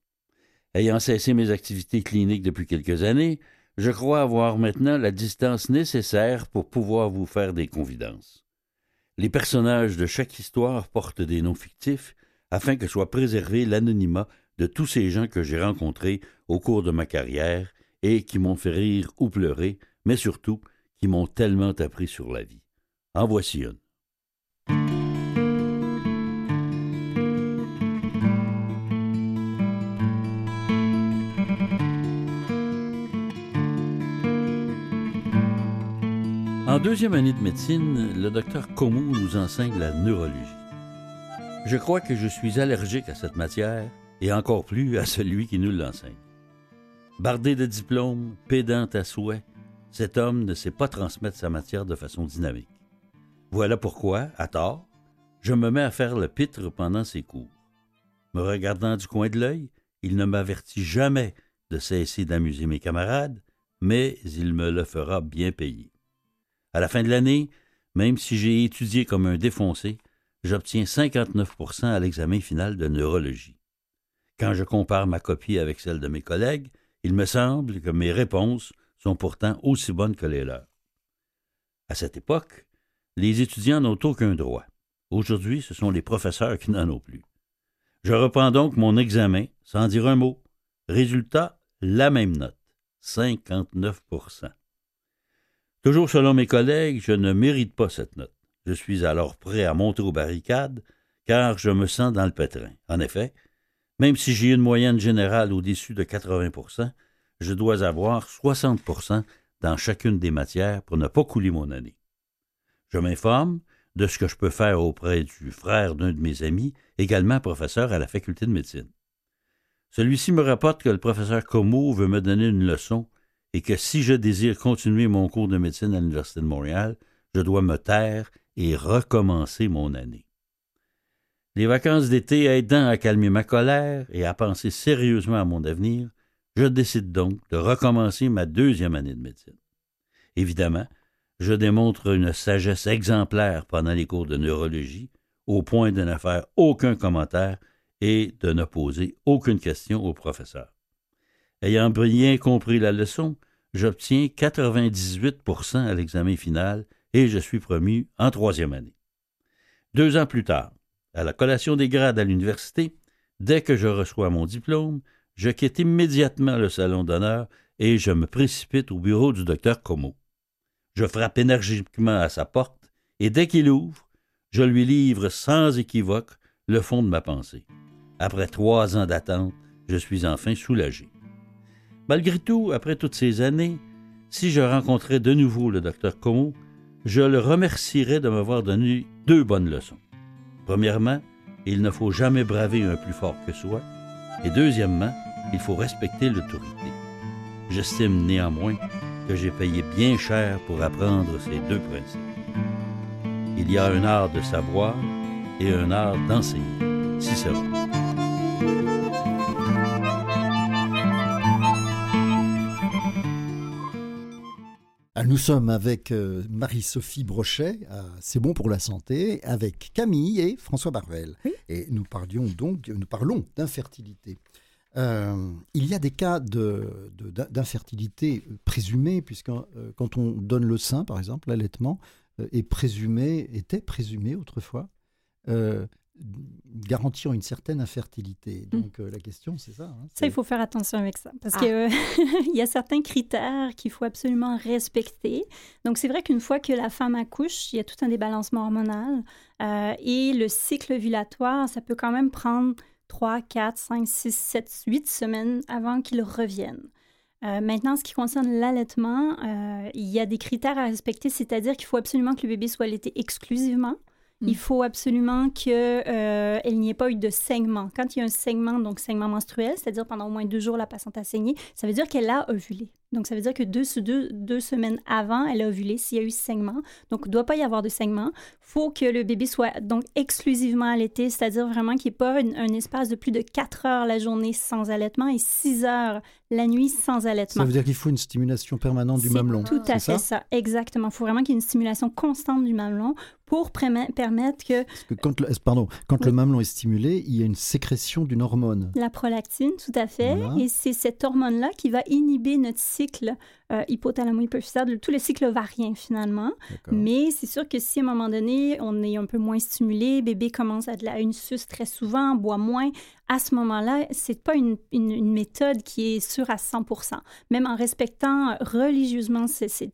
Ayant cessé mes activités cliniques depuis quelques années, je crois avoir maintenant la distance nécessaire pour pouvoir vous faire des confidences. Les personnages de chaque histoire portent des noms fictifs afin que soit préservé l'anonymat de tous ces gens que j'ai rencontrés au cours de ma carrière et qui m'ont fait rire ou pleurer, mais surtout qui m'ont tellement appris sur la vie. En voici une. Deuxième année de médecine, le docteur Como nous enseigne la neurologie. Je crois que je suis allergique à cette matière et encore plus à celui qui nous l'enseigne. Bardé de diplômes, pédant à souhait, cet homme ne sait pas transmettre sa matière de façon dynamique. Voilà pourquoi, à tort, je me mets à faire le pitre pendant ses cours. Me regardant du coin de l'œil, il ne m'avertit jamais de cesser d'amuser mes camarades, mais il me le fera bien payer. À la fin de l'année, même si j'ai étudié comme un défoncé, j'obtiens 59% à l'examen final de neurologie. Quand je compare ma copie avec celle de mes collègues, il me semble que mes réponses sont pourtant aussi bonnes que les leurs. À cette époque, les étudiants n'ont aucun droit. Aujourd'hui, ce sont les professeurs qui n'en ont plus. Je reprends donc mon examen sans dire un mot. Résultat, la même note, 59 Toujours selon mes collègues, je ne mérite pas cette note. Je suis alors prêt à monter aux barricades, car je me sens dans le pétrin. En effet, même si j'ai une moyenne générale au-dessus de 80% je dois avoir 60% dans chacune des matières pour ne pas couler mon année. Je m'informe de ce que je peux faire auprès du frère d'un de mes amis, également professeur à la faculté de médecine. Celui-ci me rapporte que le professeur Como veut me donner une leçon et que si je désire continuer mon cours de médecine à l'Université de Montréal, je dois me taire et recommencer mon année. Les vacances d'été aidant à calmer ma colère et à penser sérieusement à mon avenir, je décide donc de recommencer ma deuxième année de médecine. Évidemment, je démontre une sagesse exemplaire pendant les cours de neurologie, au point de ne faire aucun commentaire et de ne poser aucune question au professeur. Ayant bien compris la leçon, j'obtiens 98% à l'examen final et je suis promu en troisième année. Deux ans plus tard, à la collation des grades à l'université, dès que je reçois mon diplôme, je quitte immédiatement le salon d'honneur et je me précipite au bureau du docteur Como. Je frappe énergiquement à sa porte et dès qu'il ouvre, je lui livre sans équivoque le fond de ma pensée. Après trois ans d'attente, je suis enfin soulagé. Malgré tout, après toutes ces années, si je rencontrais de nouveau le docteur Como, je le remercierais de m'avoir donné deux bonnes leçons. Premièrement, il ne faut jamais braver un plus fort que soi. Et deuxièmement, il faut respecter l'autorité. J'estime néanmoins que j'ai payé bien cher pour apprendre ces deux principes. Il y a un art de savoir et un art d'enseigner. Cicéron. Nous sommes avec euh, Marie-Sophie Brochet, C'est bon pour la santé, avec Camille et François Barvel. Et nous parlions donc, nous parlons d'infertilité. Euh, il y a des cas d'infertilité de, présumés, puisque euh, quand on donne le sein, par exemple, l'allaitement est présumé, était présumé autrefois garantir une certaine infertilité. Hmm. Donc euh, la question, c'est ça. Hein, ça, il faut faire attention avec ça, parce ah. qu'il il y a certains critères qu'il faut absolument respecter. Donc c'est vrai qu'une fois que la femme accouche, il y a tout un débalancement hormonal euh, et le cycle ovulatoire, ça peut quand même prendre 3, 4, 5, 6, 7, 8 semaines avant qu'il revienne. Euh, maintenant, ce qui concerne l'allaitement, il y a des critères à respecter, c'est-à-dire qu'il faut absolument que le bébé soit allaité exclusivement. Mm. Il faut absolument qu'il euh, n'y ait pas eu de saignement. Quand il y a un saignement, donc saignement menstruel, c'est-à-dire pendant au moins deux jours, la patiente a saigné, ça veut dire qu'elle a ovulé. Donc, ça veut dire que deux, deux, deux semaines avant, elle a ovulé s'il y a eu saignement. Donc, il ne doit pas y avoir de saignement. Il faut que le bébé soit donc exclusivement allaité, c'est-à-dire vraiment qu'il n'y ait pas un espace de plus de quatre heures la journée sans allaitement et six heures la nuit sans allaitement. Ça veut dire qu'il faut une stimulation permanente du mamelon. Tout à fait ça? exactement. Il faut vraiment qu'il y ait une stimulation constante du mamelon pour permettre que... que quand, le, pardon, quand le mamelon est stimulé, il y a une sécrétion d'une hormone. La prolactine, tout à fait. Et c'est cette hormone-là qui va inhiber notre cycle euh, hypothalamo-hypophysaire, tous les cycles variens finalement. Mais c'est sûr que si à un moment donné, on est un peu moins stimulé, bébé commence à, de la, une suce très souvent, boit moins, à ce moment-là, c'est pas une, une, méthode qui est sûre à 100% Même en respectant religieusement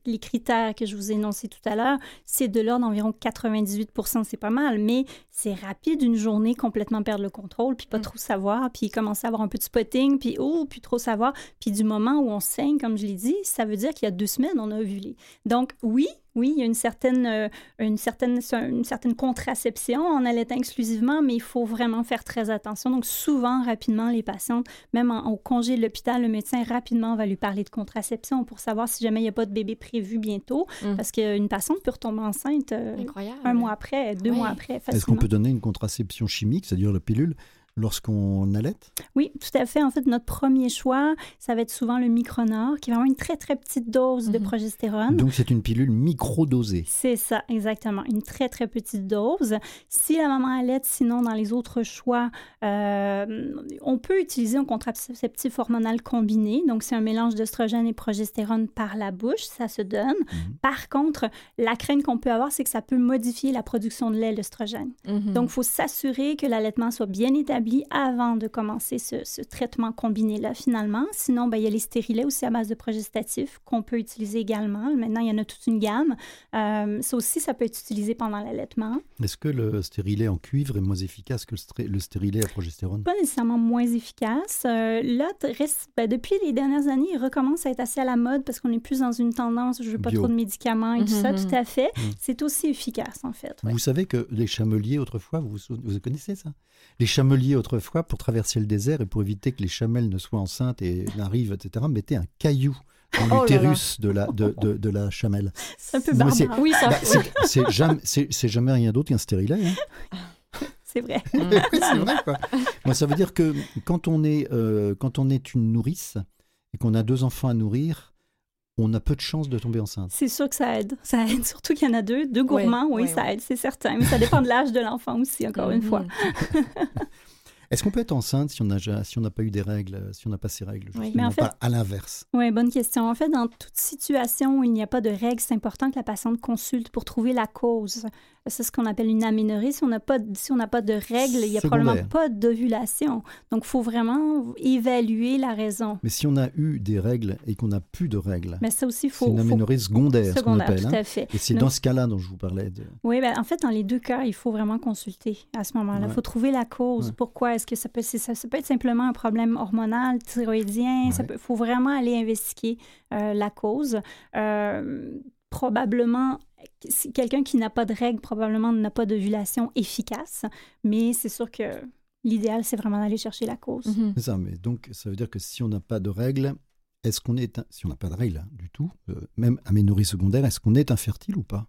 les critères que je vous ai énoncés tout à l'heure, c'est de l'ordre d'environ 98% c'est pas mal, mais c'est rapide une journée complètement perdre le contrôle, puis pas mm. trop savoir, puis commencer à avoir un peu de spotting, puis oh, puis trop savoir, puis du moment où on saigne, comme je l'ai dit, ça veut dire qu'il y a deux semaines, on a ovulé. Donc oui, oui, il y a une certaine, euh, une certaine, une certaine contraception en allaitant exclusivement, mais il faut vraiment faire très attention. Donc, souvent, rapidement, les patientes, même au congé de l'hôpital, le médecin rapidement va lui parler de contraception pour savoir si jamais il n'y a pas de bébé prévu bientôt, mm. parce qu'une patiente peut retomber enceinte euh, un mois après, deux mois après. Est-ce qu'on peut donner une contraception chimique, c'est-à-dire la pilule lorsqu'on allait? Oui, tout à fait. En fait, notre premier choix, ça va être souvent le Micronor, qui est vraiment une très, très petite dose de mhm. progestérone. Donc, c'est une pilule microdosée. C'est ça, exactement. Une très, très petite dose. Si la maman allait, sinon, dans les autres choix, euh, on peut utiliser un contraceptif hormonal combiné. Donc, c'est un mélange d'œstrogène et progestérone par la bouche. Ça se donne. Mhm. Par contre, la crainte qu'on peut avoir, c'est que ça peut modifier la production de lait, l'œstrogène. Mhm. Donc, il faut s'assurer que l'allaitement soit bien établi avant de commencer ce, traitement combiné-là, finalement. Sinon, ben, il y a les stérilets aussi à base de progestatifs qu'on peut utiliser également. Maintenant, il y en a toute une gamme. Euh, ça aussi, ça peut être utilisé pendant l'allaitement. Est-ce que le stérilet en cuivre est moins efficace que le, stérilet à progestérone? Pas nécessairement moins efficace. Euh, là, ben, depuis les dernières années, il recommence à être assez à la mode parce qu'on est plus dans une tendance, je ne veux pas trop de médicaments et tout ça, mhm, tout à fait. Mhm. C'est aussi efficace, en fait. Vous savez que les chameliers, autrefois, vous, vous connaissez ça? Les chameliers, autrefois, pour traverser le désert et pour éviter que les chamelles ne soient enceintes et n'arrivent, etc., mettaient un caillou dans oh l'utérus de la, de, de, la chamelle. C'est un peu barbare. Oui, ça. Bah, c'est jamais, jamais, rien d'autre qu'un stérilet. Hein. C'est vrai. oui, c'est vrai. Quoi. Ça veut dire que quand on est, euh, quand on est une nourrice et qu'on a deux enfants à nourrir, on a peu de chances de tomber enceinte. C'est sûr que ça aide. Ça aide, surtout qu'il y en a deux. Deux gourmands, oui, ça aide, c'est certain. Mais ça dépend de l'âge de l'enfant aussi, encore une fois. Est-ce qu'on peut être enceinte si on n'a si pas eu des règles, si on n'a pas ces règles, justement, mais en fait, pas à l'inverse Oui, bonne question. En fait, dans toute situation où il n'y a pas de règles, c'est important que la patiente consulte pour trouver la cause. C'est ce qu'on appelle une aménorrhée. Si on n'a pas, si on n'a pas de règles, il n'y a probablement pas d'ovulation. Donc, il faut vraiment évaluer la raison. Mais si on a eu des règles et qu'on n'a plus de règles, mais ça aussi, faut, c'est une aménorrhée secondaire, ce qu'on appelle. Tout à hein. fait. Et c'est dans ce cas-là dont je vous parlais. De... Oui, ben, en fait, dans les deux cas, il faut vraiment consulter à ce moment-là. Il faut trouver la cause. Pourquoi est-ce que ça peut, ça, peut être simplement un problème hormonal, thyroïdien. Il faut vraiment aller investiguer euh, la cause. Euh, probablement quelqu'un qui n'a pas de règles, probablement n'a pas d'ovulation efficace, mais c'est sûr que l'idéal, c'est vraiment d'aller chercher la cause. C'est ça, mais donc ça veut dire que si on n'a pas de règles, est-ce qu'on est, si on n'a pas de règles hein, du tout, euh, même aménorrhée secondaire, est-ce qu'on est infertile ou pas?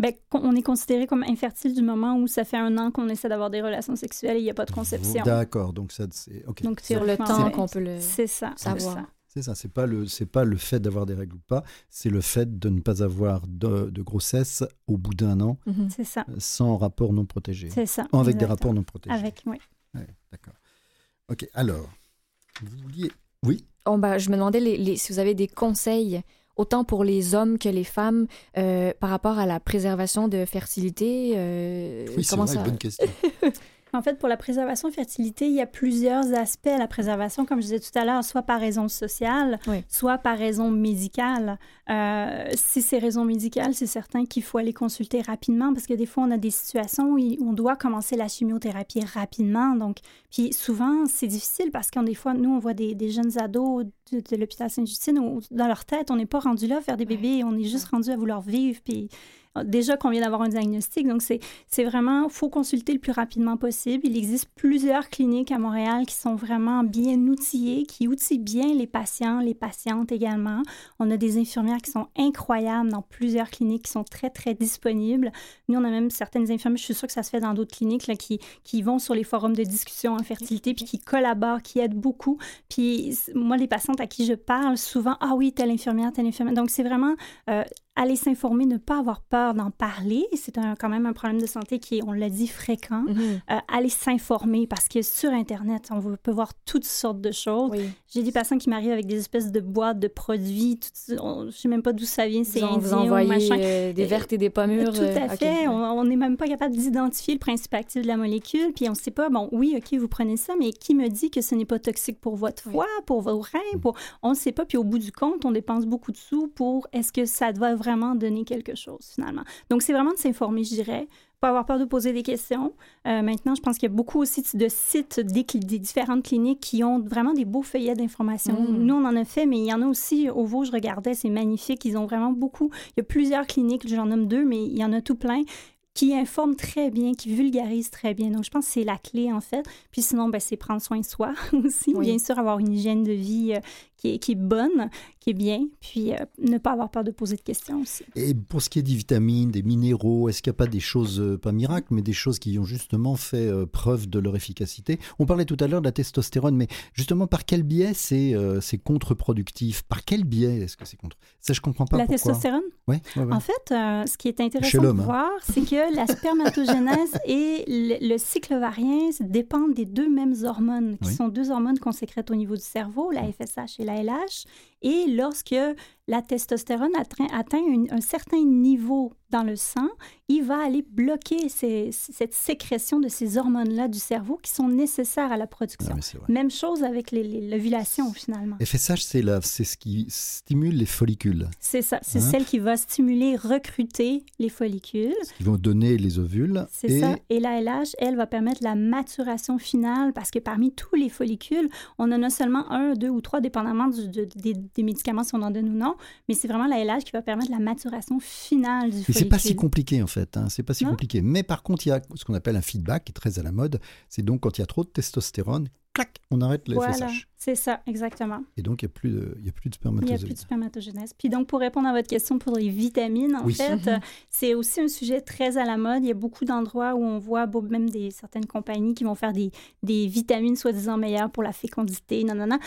Ben, on est considéré comme infertile du moment où ça fait un an qu'on essaie d'avoir des relations sexuelles et il n'y a pas de conception. D'accord, donc ça, c'est Donc sur le temps qu'on peut le c'est ça, savoir. C'est ça, c'est pas le c'est pas le fait d'avoir des règles ou pas, c'est le fait de ne pas avoir de, grossesse au bout d'un an. Mhm. C'est ça. Sans rapport non protégé. C'est ça. Avec des rapports non protégés. Avec, oui. D'accord. Ok, alors, vous vouliez. Oui? Oh, bah, je me demandais les, si vous avez des conseils autant pour les hommes que les femmes euh, par rapport à la préservation de fertilité. Euh, oui, c'est une bonne question. En fait, pour la préservation fertilité, il y a plusieurs aspects à la préservation, comme je disais tout à l'heure, soit par raison sociale, soit par raison médicale. Euh, si c'est raison médicale, c'est certain qu'il faut aller consulter rapidement parce que des fois, on a des situations où on doit commencer la chimiothérapie rapidement. Donc, puis souvent, c'est difficile parce que des fois, nous, on voit des, jeunes ados de, l'hôpital Sainte-Justine où, dans leur tête, on n'est pas rendu là à faire des bébés, on est juste rendu à vouloir vivre. Puis déjà qu'on vient d'avoir un diagnostic. Donc, c'est vraiment, faut consulter le plus rapidement possible. Il existe plusieurs cliniques à Montréal qui sont vraiment bien outillées, qui outillent bien les patients, les patientes également. On a des infirmières qui sont incroyables dans plusieurs cliniques qui sont très, très disponibles. Nous, on a même certaines infirmières, je suis sûre que ça se fait dans d'autres cliniques, qui, qui vont sur les forums de discussion en fertilité, puis qui collaborent, qui aident beaucoup. Puis moi, les patientes à qui je parle, souvent, ah oui, telle infirmière, telle infirmière. Donc, c'est vraiment euh, aller s'informer, ne pas avoir peur d'en parler. C'est quand même un problème de santé qui est, on l'a dit, fréquent. Euh, aller s'informer parce que sur Internet, on peut voir toutes sortes de choses. J'ai des patients qui m'arrivent avec des espèces de boîtes de produits. je ne sais même pas d'où ça vient. C'est indien vous envoyez euh, des vertes et des pommures. Tout à euh, fait. On n'est même pas capable d'identifier le principe actif de la molécule. Puis on ne sait pas, bon, oui, OK, vous prenez ça, mais qui me dit que ce n'est pas toxique pour votre foie, pour vos reins? Pour... On ne sait pas. Puis au bout du compte, on dépense beaucoup de sous pour est-ce que ça doit vraiment donner quelque chose finalement. Donc, c'est vraiment de s'informer, je dirais, pas avoir peur de poser des questions. Euh, maintenant, je pense qu'il y a beaucoup aussi de sites des, des, différentes cliniques qui ont vraiment des beaux feuillets d'informations. Mm. Nous, on en a fait, mais il y en a aussi au Vaux, je regardais, c'est magnifique. Ils ont vraiment beaucoup. Il y a plusieurs cliniques, j'en nomme deux, mais il y en a tout plein qui informent très bien, qui vulgarisent très bien. Donc, je pense que c'est la clé, en fait. Puis sinon, ben, c'est prendre soin de soi aussi. Oui. Bien sûr, avoir une hygiène de vie euh, qui, est, qui est bonne, qui est bien. Puis euh, ne pas avoir peur de poser de questions aussi. Et pour ce qui est des vitamines, des minéraux, est-ce qu'il n'y a pas des choses, euh, pas miracles, mais des choses qui ont justement fait euh, preuve de leur efficacité? On parlait tout à l'heure de la testostérone, mais justement, par quel biais c'est euh, contre-productif? Par quel biais est-ce que c'est contre? Ça, je comprends pas la pourquoi. testostérone? Ouais, ouais, ouais. En fait, ce qui est intéressant de hein. voir, c'est que la spermatogénèse et le, le cycle ovarien dépendent des deux mêmes hormones, qui Oui. sont deux hormones qu'on sécrète au niveau du cerveau, la FSH et la LH. Et lorsque la testostérone atteint, atteint une- un certain niveau dans le sang, il va aller bloquer ces- cette sécrétion de ces hormones-là du cerveau qui sont nécessaires à la Ah, production. vrai. Même chose avec l'ovulation, finalement. FSH, c'est ce qui stimule les follicules, C'est ça, c'est Hein? celle qui va stimuler, recruter les follicules. qui vont donner les ovules. C'est et ça. Et la LH, elle, va permettre la maturation finale parce que parmi tous les follicules, on en a seulement un, deux ou trois, dépendamment du- de- des, des médicaments si on en donne ou non. Mais c'est vraiment la LH qui va permettre la maturation finale du Mais follicule. c'est pas si compliqué en fait, hein. c'est pas si Non. compliqué. Mais par contre, il y a ce qu'on appelle un feedback qui est très à la mode. C'est donc quand il y a trop de testostérone, clac, on arrête le Voilà, FSH. c'est ça, exactement. Et donc il n'y a plus de, il y a plus de Il n'y a plus de spermatogénèse. Puis donc, pour répondre à votre question pour les vitamines, en Oui. fait, Mhm. c'est aussi un sujet très à la mode. Il y a beaucoup d'endroits où on voit même des, certaines compagnies qui vont faire des, des vitamines soi-disant meilleures pour la fécondité, non, non, non.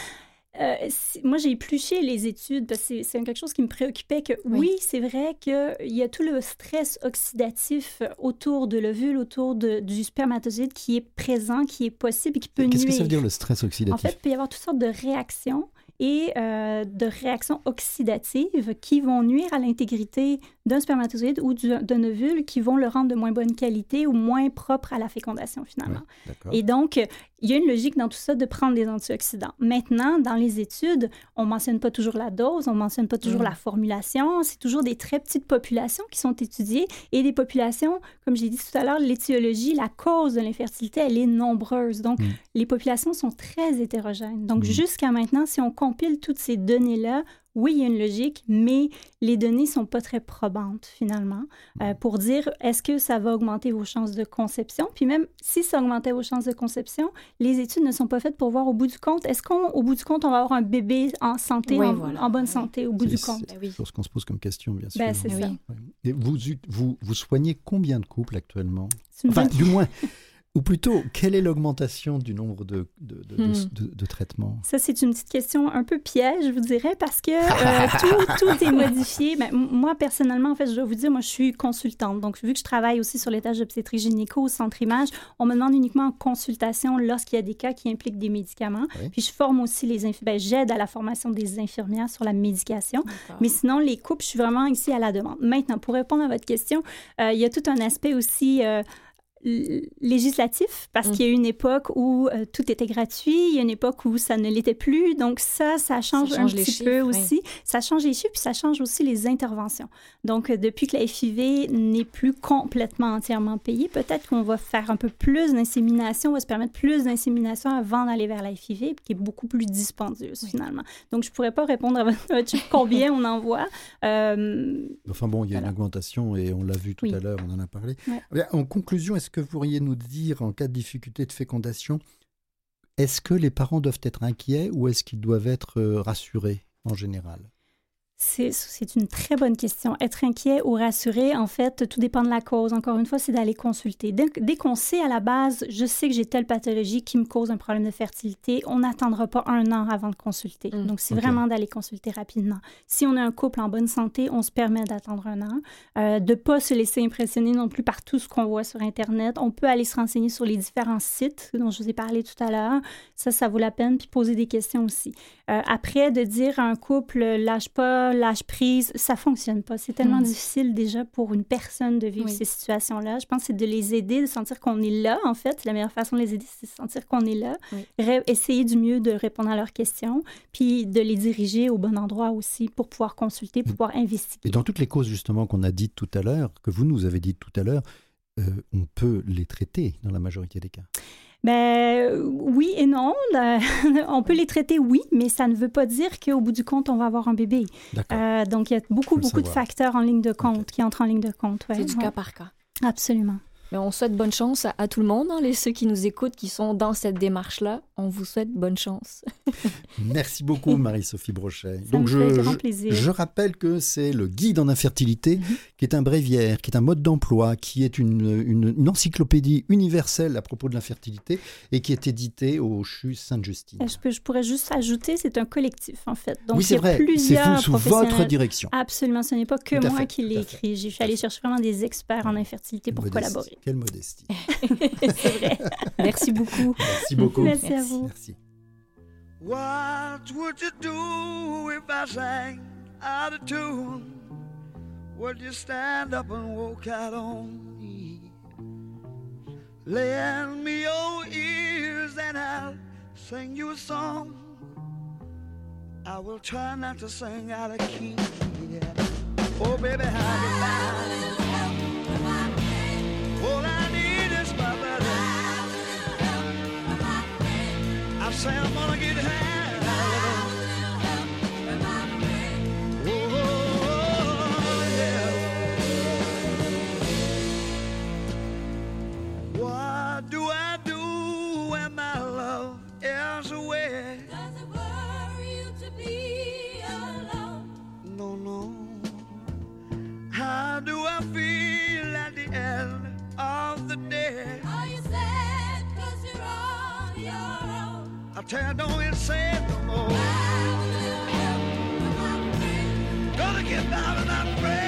Euh, moi, j'ai épluché les études parce que c'est- quelque chose qui me préoccupait que Oui. oui, c'est vrai qu'il y a tout le stress oxydatif autour de l'ovule, autour de- du spermatozoïde qui est présent, qui est possible et qui peut nuire. Qu'est-ce que ça veut dire le stress oxydatif? En fait, il peut y avoir toutes sortes de réactions et euh, de réactions oxydatives qui vont nuire à l'intégrité d'un spermatozoïde ou du- d'un ovule, qui vont le rendre de moins bonne qualité ou moins propre à la fécondation finalement. Ouais. Et donc, il y a une logique dans tout ça de prendre des antioxydants. Maintenant, dans les études, on mentionne pas toujours la dose, on mentionne pas toujours Mm. la formulation. C'est toujours des très petites populations qui sont étudiées et des populations, comme j'ai dit tout à l'heure, l'étiologie, la cause de l'infertilité, elle est nombreuse. Donc, Mm. les populations sont très hétérogènes. Donc, Mm. jusqu'à maintenant, si on compile toutes ces données-là, oui, il y a une logique, mais les données sont pas très probantes finalement euh, pour dire est-ce que ça va augmenter vos chances de conception? Puis même si ça augmentait vos chances de conception, les études ne sont pas faites pour voir au bout du compte est-ce qu'au bout du compte on va avoir un bébé en santé, Oui, en, voilà. en bonne Oui. santé au bout du C'est- compte? Ben oui. C'est ce qu'on se pose comme question, bien sûr. Ben, c'est Ben ça. Et vous, vous, vous soignez combien de couples actuellement? C'est Enfin, du moins, ou plutôt, quelle est l'augmentation du nombre de, de, de, de- Hmm. de- de traitements? Ça, c'est une petite question un peu piège, je vous dirais, parce que euh, tout, tout est modifié. Ben, moi, personnellement, en fait, je dois vous dire, moi, je suis consultante. Donc, vu que je travaille aussi sur les tâches d'obstétrique gynéco au centre image, on me demande uniquement en consultation lorsqu'il y a des cas qui impliquent des médicaments. Oui. Puis, je forme aussi les infirmières. Ben, j'aide à la formation des infirmières sur la médication. Mais sinon, les couples, je suis vraiment ici à la demande. Maintenant, pour répondre à votre question, euh, il y a tout un aspect aussi euh, législatif, parce Mm. qu'il y a eu une époque où euh, tout était gratuit, il y a une époque où ça ne l'était plus. Donc ça, ça change, change un petit chiffres, peu oui. aussi. Ça change les chiffres, puis ça change aussi les interventions. Donc euh, depuis que la FIV n'est plus complètement entièrement payée, peut-être qu'on va faire un peu plus d'insémination, on va se permettre plus d'insémination avant d'aller vers la FIV, qui est beaucoup plus dispendieuse Oui. finalement. Donc je pourrais pas répondre à votre combien on envoie. Euh, Enfin bon, il y a Voilà. une augmentation et on l'a vu tout Oui. à l'heure, on en a parlé. Ouais. Bien, En conclusion, est-ce que vous pourriez nous dire, en cas de difficulté de fécondation, est-ce que les parents doivent être inquiets ou est-ce qu'ils doivent être euh, rassurés en général? C'est une très bonne question. Être inquiet ou rassuré, en fait, tout dépend de la cause. Encore une fois, c'est d'aller consulter. Dès, dès qu'on sait à la base, je sais que j'ai telle pathologie qui me cause un problème de fertilité, on n'attendra pas un an avant de consulter. Mm. Donc, c'est vraiment d'aller consulter rapidement. Si on a un couple en bonne santé, on se permet d'attendre un an. Euh, de ne pas se laisser impressionner non plus par tout ce qu'on voit sur Internet. On peut aller se renseigner sur les différents sites dont je vous ai parlé tout à l'heure. Ça, ça vaut la peine. Puis poser des questions aussi. Euh, après, de dire à un couple, lâche pas, ça, lâche prise, ça fonctionne pas. C'est tellement Mhm. difficile déjà pour une personne de vivre Oui. ces situations-là. Je pense que c'est de les aider, de sentir qu'on est là, en fait. La meilleure façon de les aider, c'est de sentir qu'on est là. Oui. Essayer du mieux de répondre à leurs questions, puis de les diriger au bon endroit aussi pour pouvoir consulter, pour pouvoir Et investiguer. dans toutes les causes justement qu'on a dites tout à l'heure, que vous nous avez dites tout à l'heure, euh, on peut les traiter dans la majorité des cas. Ben oui et non. On peut les traiter, oui, mais ça ne veut pas dire qu'au bout du compte, on va avoir un bébé. D'accord. Euh, donc, il y a beaucoup, beaucoup de facteurs en ligne de compte qui entrent en ligne de compte. ouais, C'est du ouais. cas par cas. Absolument. Mais on souhaite bonne chance à, à tout le monde, hein, les ceux qui nous écoutent, qui sont dans cette démarche-là. On vous souhaite bonne chance. Merci beaucoup Marie-Sophie Brochet. Ça me je, fait grand je- plaisir. je rappelle que c'est le guide en infertilité, Mhm. qui est un bréviaire, qui est un mode d'emploi, qui est une, une- une encyclopédie universelle à propos de l'infertilité et qui est édité au CHU Sainte-Justine. Je, peux- je pourrais juste ajouter, c'est un collectif, en fait. Donc, oui, il y c'est a vrai, c'est plusieurs vous sous votre professionnels. direction. Absolument, ce n'est pas que moi fait, qui l'ai écrit. Je suis allée chercher vraiment des experts en infertilité pour collaborer. Quelle modestie. c'est vrai. Merci beaucoup. Merci beaucoup. Merci à Merci. vous. Merci. What would you do if I sang out of tune? Would you stand up and walk out on me? Lend me your ears and I'll sing you a song. I will try not to sing out of key. yeah. Oh, baby, how you All I need is my. I say I'm gonna get high. Are you sad cause you're on your own? I tell you, don't get sad no more. Have a little help from my friend. Gonna get by with my friend.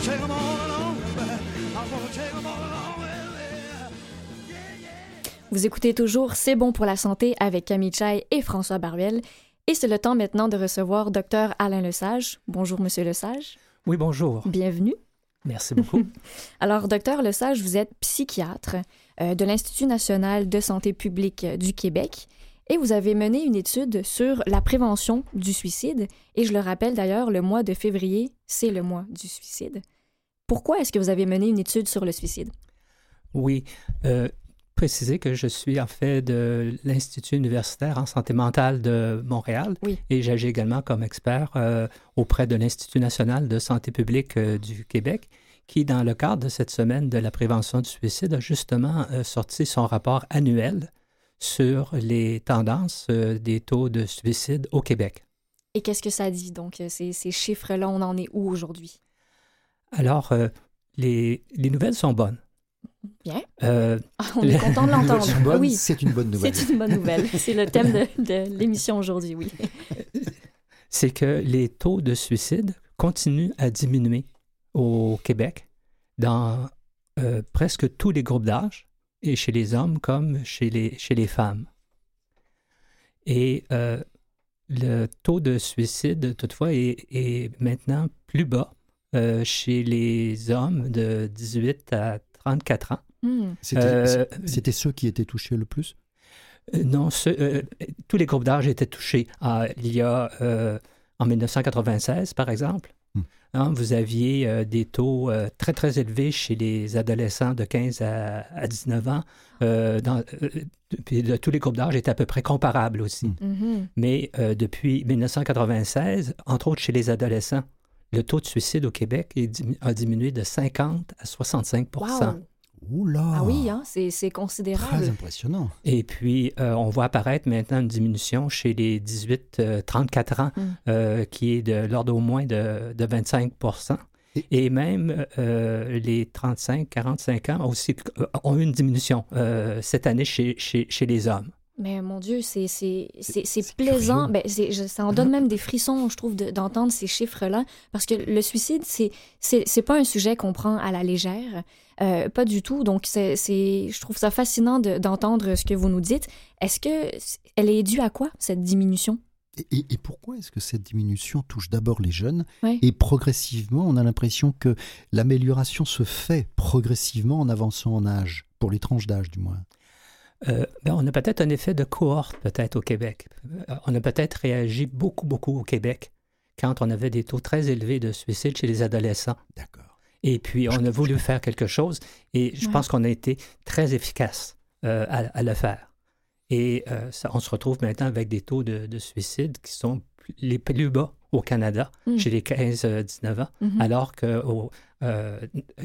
Take all along. Take all along. Vous écoutez toujours C'est bon pour la santé avec Camille Chai et François Baruel. Et c'est le temps maintenant de recevoir Dr Alain Lesage. Bonjour, Monsieur Lesage. Oui, bonjour. Bienvenue. Merci beaucoup. Alors, docteur Lesage, vous êtes psychiatre euh, de l'Institut national de santé publique du Québec et vous avez mené une étude sur la prévention du suicide. Et je le rappelle d'ailleurs, le mois de février, c'est le mois du suicide. Pourquoi est-ce que vous avez mené une étude sur le suicide? Oui, euh, préciser que je suis en fait de l'Institut universitaire en santé mentale de Montréal Oui. et j'agis également comme expert euh, auprès de l'Institut national de santé publique euh, du Québec qui, dans le cadre de cette semaine de la prévention du suicide, a justement euh, sorti son rapport annuel sur les tendances euh, des taux de suicide au Québec. Et qu'est-ce que ça dit? Donc, euh, ces, ces chiffres-là, on en est où aujourd'hui? Alors, euh, les, les nouvelles sont bonnes. Bien. Euh, Ah, on est content de l'entendre. C'est une bonne- oui, C'est une bonne nouvelle. c'est une bonne nouvelle. C'est le thème de, de l'émission aujourd'hui, oui. c'est que les taux de suicide continuent à diminuer au Québec dans euh, presque tous les groupes d'âge, et chez les hommes comme chez les, chez les femmes. Et euh, le taux de suicide, toutefois, est, est maintenant plus bas euh, chez les hommes de 18 à 34 ans. Hmm. C'était Euh, c'était ceux qui étaient touchés le plus? Non, ce- euh, tous les groupes d'âge étaient touchés. Ah, il y a, euh, en 1996, par exemple. Hein, vous aviez euh, des taux euh, très, très élevés chez les adolescents de 15 à, à 19 ans. euh, dans, euh, puis de- tous les groupes d'âge étaient à peu près comparables aussi. Hmm. Mhm. Mais euh, depuis 1996, entre autres chez les adolescents, le taux de suicide au Québec est a diminué de 50 à 65 Wow. Oula Ah oui, hein, c'est c'est Très considérable. impressionnant. Et puis, euh, on voit apparaître maintenant une diminution chez les 18-34 ans, Mm. euh, qui est de l'ordre au moins de, de 25 Et- Et même euh, les 35-45 ans aussi euh, ont eu une diminution euh, cette année chez, chez, chez les hommes. Mais mon Dieu, c'est plaisant. Ben, c'est- je- ça en donne même des frissons, je trouve, de- d'entendre ces chiffres-là. Parce que le suicide, c'est pas un sujet qu'on prend à la légère. Euh, pas du tout. Donc, c'est je trouve ça fascinant de- d'entendre ce que vous nous dites. Est-ce que elle est due à quoi, cette diminution? Et, et- et pourquoi est-ce que cette diminution touche d'abord les jeunes et progressivement, on a l'impression que l'amélioration se fait progressivement en avançant en âge, pour les tranches d'âge du moins? Euh, ben, on a peut-être un effet de cohorte peut-être au Québec. Euh, On a peut-être réagi beaucoup, beaucoup au Québec quand on avait des taux très élevés de suicide chez les adolescents. D'accord. Et puis, on a voulu faire quelque chose et je Ouais. pense qu'on a été très efficace euh, à, à le faire. Et euh, ça- on se retrouve maintenant avec des taux de, de suicide qui sont les plus bas au Canada, Mm. chez les 15-19 ans, Mhm. alors que au- euh,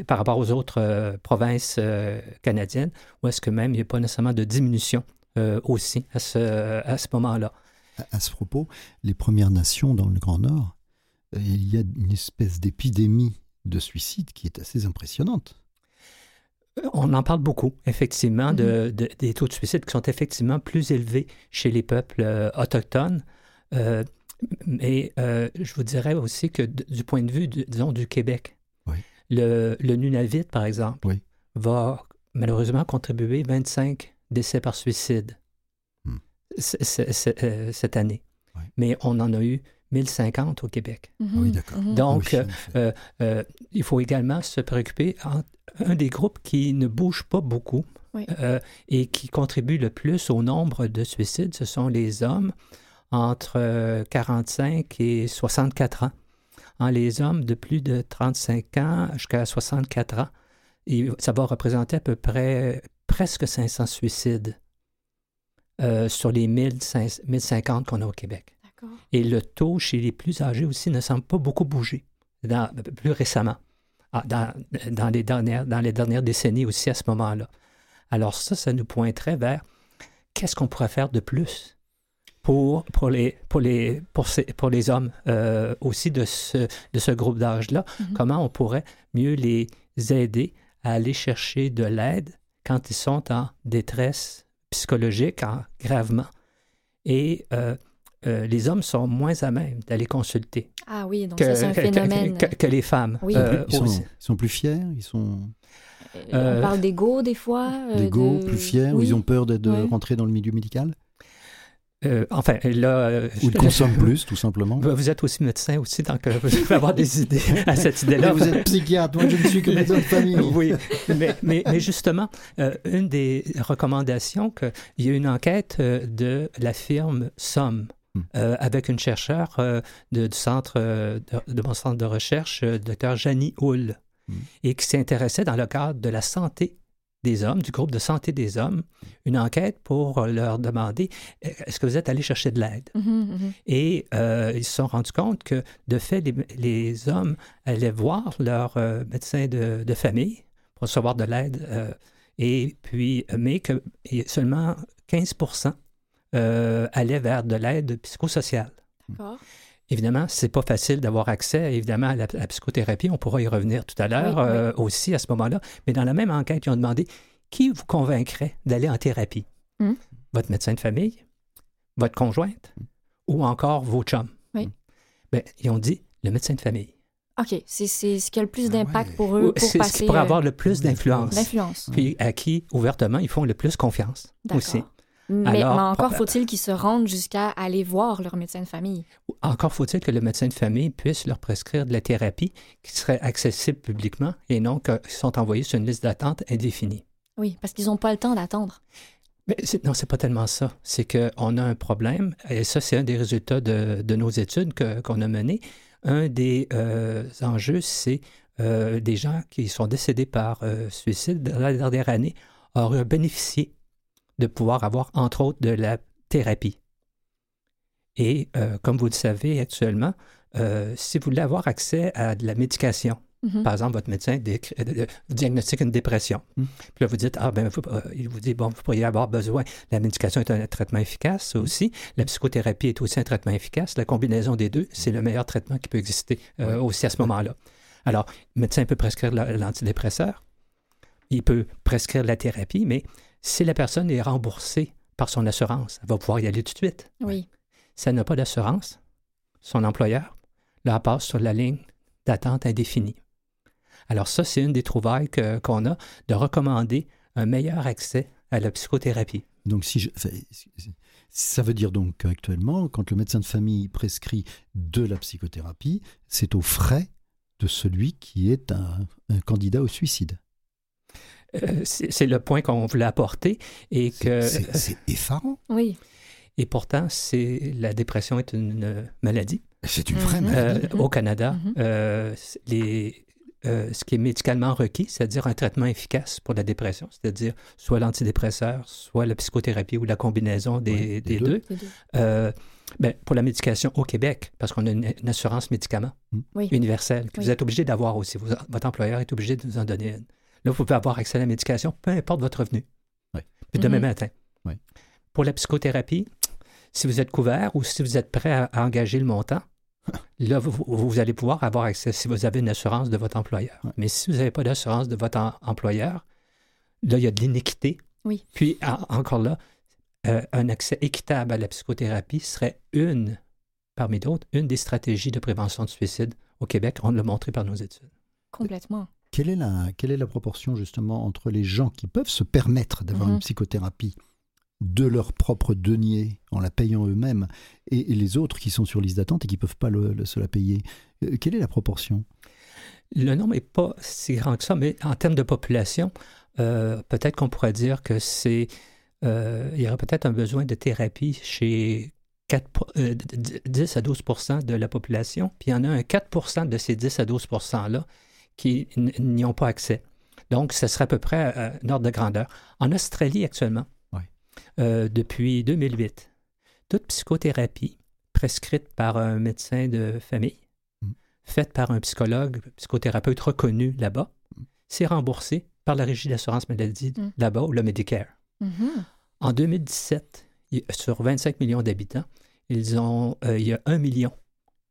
par rapport aux autres euh, provinces euh, canadiennes, où est-ce que même il n'y a pas nécessairement de diminution aussi à ce, à ce moment-là? À, à ce propos, les Premières Nations dans le Grand Nord, il y a une espèce d'épidémie de suicide qui est assez impressionnante. On en parle beaucoup, effectivement, de, de- des taux de suicide qui sont effectivement plus élevés chez les peuples autochtones. Mais je vous dirais aussi que du point de vue, du- disons, du Québec. Le, le Nunavut, par exemple, Oui. va malheureusement contribuer 25 décès par suicide Hmm. c- c- c- euh, cette année. Oui. Mais on en a eu 1050 au Québec. Mhm. Ah oui, d'accord. Mhm. Donc, Oui, euh, euh, euh, il faut également se préoccuper en un des groupes qui ne bouge pas beaucoup Oui. euh, et qui contribue le plus au nombre de suicides, ce sont les hommes entre euh, 45 et 64 ans. Les hommes de plus de 35 ans jusqu'à 64 ans, et ça va représenter à peu près presque 500 suicides euh, sur les 1500 1050 qu'on a au Québec. Et le taux chez les plus âgés aussi ne semble pas beaucoup bouger dans- plus récemment, Ah, dans, dans les dernières, dans les dernières décennies aussi à ce moment-là. Alors ça, ça nous pointerait vers qu'est-ce qu'on pourrait faire de plus pour, pour, les, pour, les, pour, ces- pour les hommes euh, aussi de ce, de ce groupe d'âge-là. Mhm. Comment on pourrait mieux les aider à aller chercher de l'aide quand ils sont en détresse psychologique, en, gravement? Et euh, euh, les hommes sont moins à même d'aller consulter Ah oui, donc que, ça, c'est un que- phénomène. que- que les femmes. Oui. euh, Ils sont, aussi. ils sont plus fiers, ils sont on parle d'ego des fois. d'ego, de- plus fiers, ou ils ont peur de, de Ouais. rentrer dans le milieu médical? Euh, enfin, là, euh, Ou ils je- consomment plus, tout simplement Vous êtes aussi médecin aussi, donc euh, vous pouvez avoir des idées à cette idée-là. Vous êtes psychiatre, moi je ne suis que médecin de famille. Oui, mais, mais, mais justement, euh, une des recommandations, que, il y a une enquête de la firme Somme Hmm. euh, avec une chercheure de, du centre, de, de mon centre de recherche, Dr. Janie Hull, Hmm. et qui s'intéressait dans le cadre de la santé des hommes, du groupe de santé des hommes, une enquête pour leur demander euh, est-ce que vous êtes allé chercher de l'aide? Mhm, mhm. et euh, ils se sont rendus compte que, de fait, les, les hommes allaient voir leur euh, médecin de, de famille pour recevoir de l'aide, euh, et puis, mais que et seulement 15% euh, allaient vers de l'aide psychosociale. D'accord. Évidemment, c'est pas facile d'avoir accès, évidemment, à la, à la psychothérapie. On pourra y revenir tout à l'heure Oui, oui. euh, aussi à ce moment-là. Mais dans la même enquête, ils ont demandé qui vous convaincrait d'aller en thérapie? Hmm. Votre médecin de famille, votre conjointe ou encore vos chums? Oui. Ben, ils ont dit le médecin de famille. OK, c'est c'est ce qui a le plus Ah d'impact ouais. pour eux, pour C'est ce qui pourrait euh, avoir le plus d'influence. Puis à qui, ouvertement, ils font le plus confiance aussi. Mais, Alors, mais encore faut-il qu'ils se rendent jusqu'à aller voir leur médecin de famille. Encore faut-il que le médecin de famille puisse leur prescrire de la thérapie qui serait accessible publiquement et non qu'ils sont envoyés sur une liste d'attente indéfinie? Oui, parce qu'ils n'ont pas le temps d'attendre. Mais non, c'est pas tellement ça. C'est qu'on a un problème, et ça, c'est un des résultats de, de nos études qu'on a menées. Un des euh, enjeux, c'est euh, des gens qui sont décédés par euh, suicide dans la dernière année auraient bénéficié de pouvoir avoir, entre autres, de la thérapie. Et euh, comme vous le savez actuellement, euh, si vous voulez avoir accès à de la médication, Mhm. par exemple, votre médecin euh, diagnostique une dépression. Mm. Puis là, vous dites, ah ben, vous- euh, il vous dit, bon, vous pourriez avoir besoin. La médication est un traitement efficace ça aussi. La psychothérapie est aussi un traitement efficace. La combinaison des deux, c'est le meilleur traitement qui peut exister aussi à ce moment-là. Alors, le médecin peut prescrire la- l'antidépresseur, il peut prescrire la thérapie, mais si la personne est remboursée par son assurance, elle va pouvoir y aller tout de suite. Oui. Si elle n'a pas d'assurance, son employeur la passe sur la ligne d'attente indéfinie. Alors ça, c'est une des trouvailles que- qu'on a de recommander un meilleur accès à la psychothérapie. Donc, si je, ça veut dire donc qu'actuellement, quand le médecin de famille prescrit de la psychothérapie, c'est aux frais de celui qui est un, un candidat au suicide. Euh, c'est le point qu'on voulait apporter et que C'est effarant. Oui. et pourtant c'est la dépression est une maladie C'est une vraie Mhm. maladie. Euh, au Canada. Mhm. euh, les, euh, ce qui est médicalement requis, c'est-à-dire un traitement efficace pour la dépression, c'est-à-dire soit l'antidépresseur, soit la psychothérapie ou la combinaison des, Ouais, des des deux. deux. les deux. Euh, ben, pour la médication au Québec, parce qu'on a une, une assurance médicaments Oui. universelle que Oui. vous êtes obligé d'avoir aussi. Vous- votre employeur est obligé de vous en donner une. Là, vous pouvez avoir accès à la médication, peu importe votre revenu. Puis demain Mhm. matin. Pour la psychothérapie, si vous êtes couvert ou si vous êtes prêt à, à engager le montant, là, vous, allez pouvoir avoir accès si vous avez une assurance de votre employeur. Mais si vous n'avez pas d'assurance de votre em- employeur, là, il y a de l'iniquité. Oui. Puis, en- encore là, euh, un accès équitable à la psychothérapie serait une, parmi d'autres, une des stratégies de prévention de suicide au Québec. On l'a montré par nos études. Complètement. Quelle est, la, quelle est la proportion justement entre les gens qui peuvent se permettre d'avoir Mhm. une psychothérapie de leur propre denier en la payant eux-mêmes et, et les autres qui sont sur liste d'attente et qui ne peuvent pas le- le- se la payer? Euh, Quelle est la proportion? Le nombre n'est pas si grand que ça, mais en termes de population, euh, peut-être qu'on pourrait dire que c'est. euh, il y aurait peut-être un besoin de thérapie chez 4 po- euh, d- d- 10 à 12% de la population, puis il y en a un 4% de ces 10 à 12 %-là qui n'y ont pas accès. Donc, ce serait à peu près euh, un ordre de grandeur. En Australie, actuellement, euh, depuis 2008, toute psychothérapie prescrite par un médecin de famille, Mm. faite par un psychologue, psychothérapeute reconnu là-bas, c'est remboursé par la Régie d'assurance maladie Mm. là-bas ou le Medicare. Mhm. En 2017, il- sur 25 millions d'habitants, ils ont, euh, il y a 1 million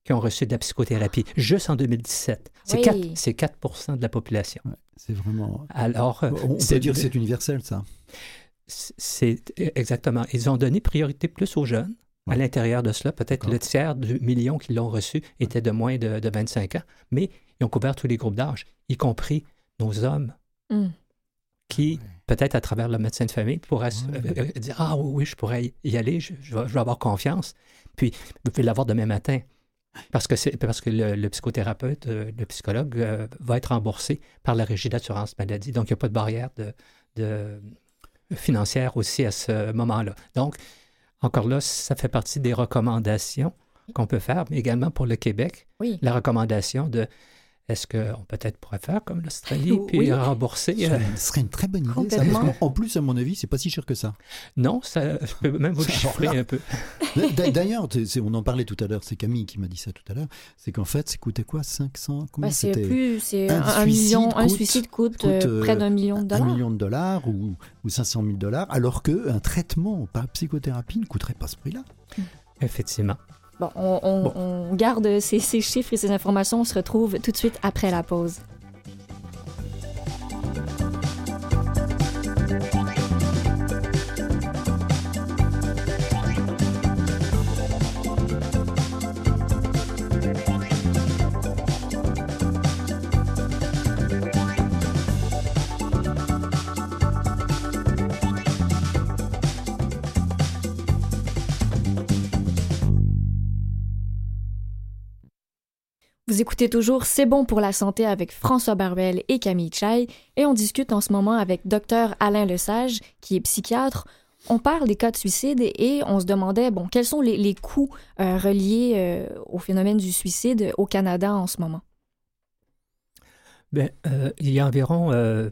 qui ont reçu de la psychothérapie, juste en 2017. C'est Oui. 4, c'est 4 de la population. Ouais, C'est vraiment. Alors, euh, On c'est- peut dire que c'est universel, ça. c'est exactement. Ils ont donné priorité plus aux jeunes À l'intérieur de cela, peut-être D'accord. le tiers du million qui l'ont reçu était de moins de, de 25 ans, mais ils ont couvert tous les groupes d'âge, y compris nos hommes Hmm. qui, peut-être à travers le médecin de famille, pourraient Ouais. euh, euh, dire Ah oui, oui, je pourrais y aller, je, je vais, je vais avoir confiance. Puis, vous pouvez l'avoir demain matin. Parce que, c'est, parce que le, le psychothérapeute, euh, le psychologue euh, va être remboursé par la régie d'assurance maladie. Donc, il n'y a pas de barrière de, de- financière aussi à ce moment-là. Donc, encore là, ça fait partie des recommandations qu'on peut faire, mais également pour le Québec, Oui. la recommandation de est-ce qu'on peut-être pourrait faire comme l'Australie, Oui. puis rembourser Ce euh, serait, une très bonne idée. Ça, parce en plus, à mon avis, c'est pas si cher que ça. Non, ça, je peux même vous le chiffrer un peu. D'ailleurs, on en parlait tout à l'heure, c'est Camille qui m'a dit ça tout à l'heure, c'est qu'en fait, ça coûtait quoi 500 Combien c'est c'était plus, c'est un un, un suicide un coûte- suicide coûte, coûte, euh, près euh, d'un million de un dollars. million de dollars ou, ou 500 000 dollars, alors qu'un traitement par psychothérapie ne coûterait pas ce prix-là. Effectivement. Bon, on, on- on garde ces, ces chiffres et ces informations. On se retrouve tout de suite après la pause. Écoutez toujours C'est bon pour la santé avec François Barbel et Camille Chai et on discute en ce moment avec Dr Alain Lesage qui est psychiatre. On parle des cas de suicide et on se demandait bon quels sont les, coûts euh, reliés euh, au phénomène du suicide au Canada en ce moment? Ben, euh, il y a environ euh,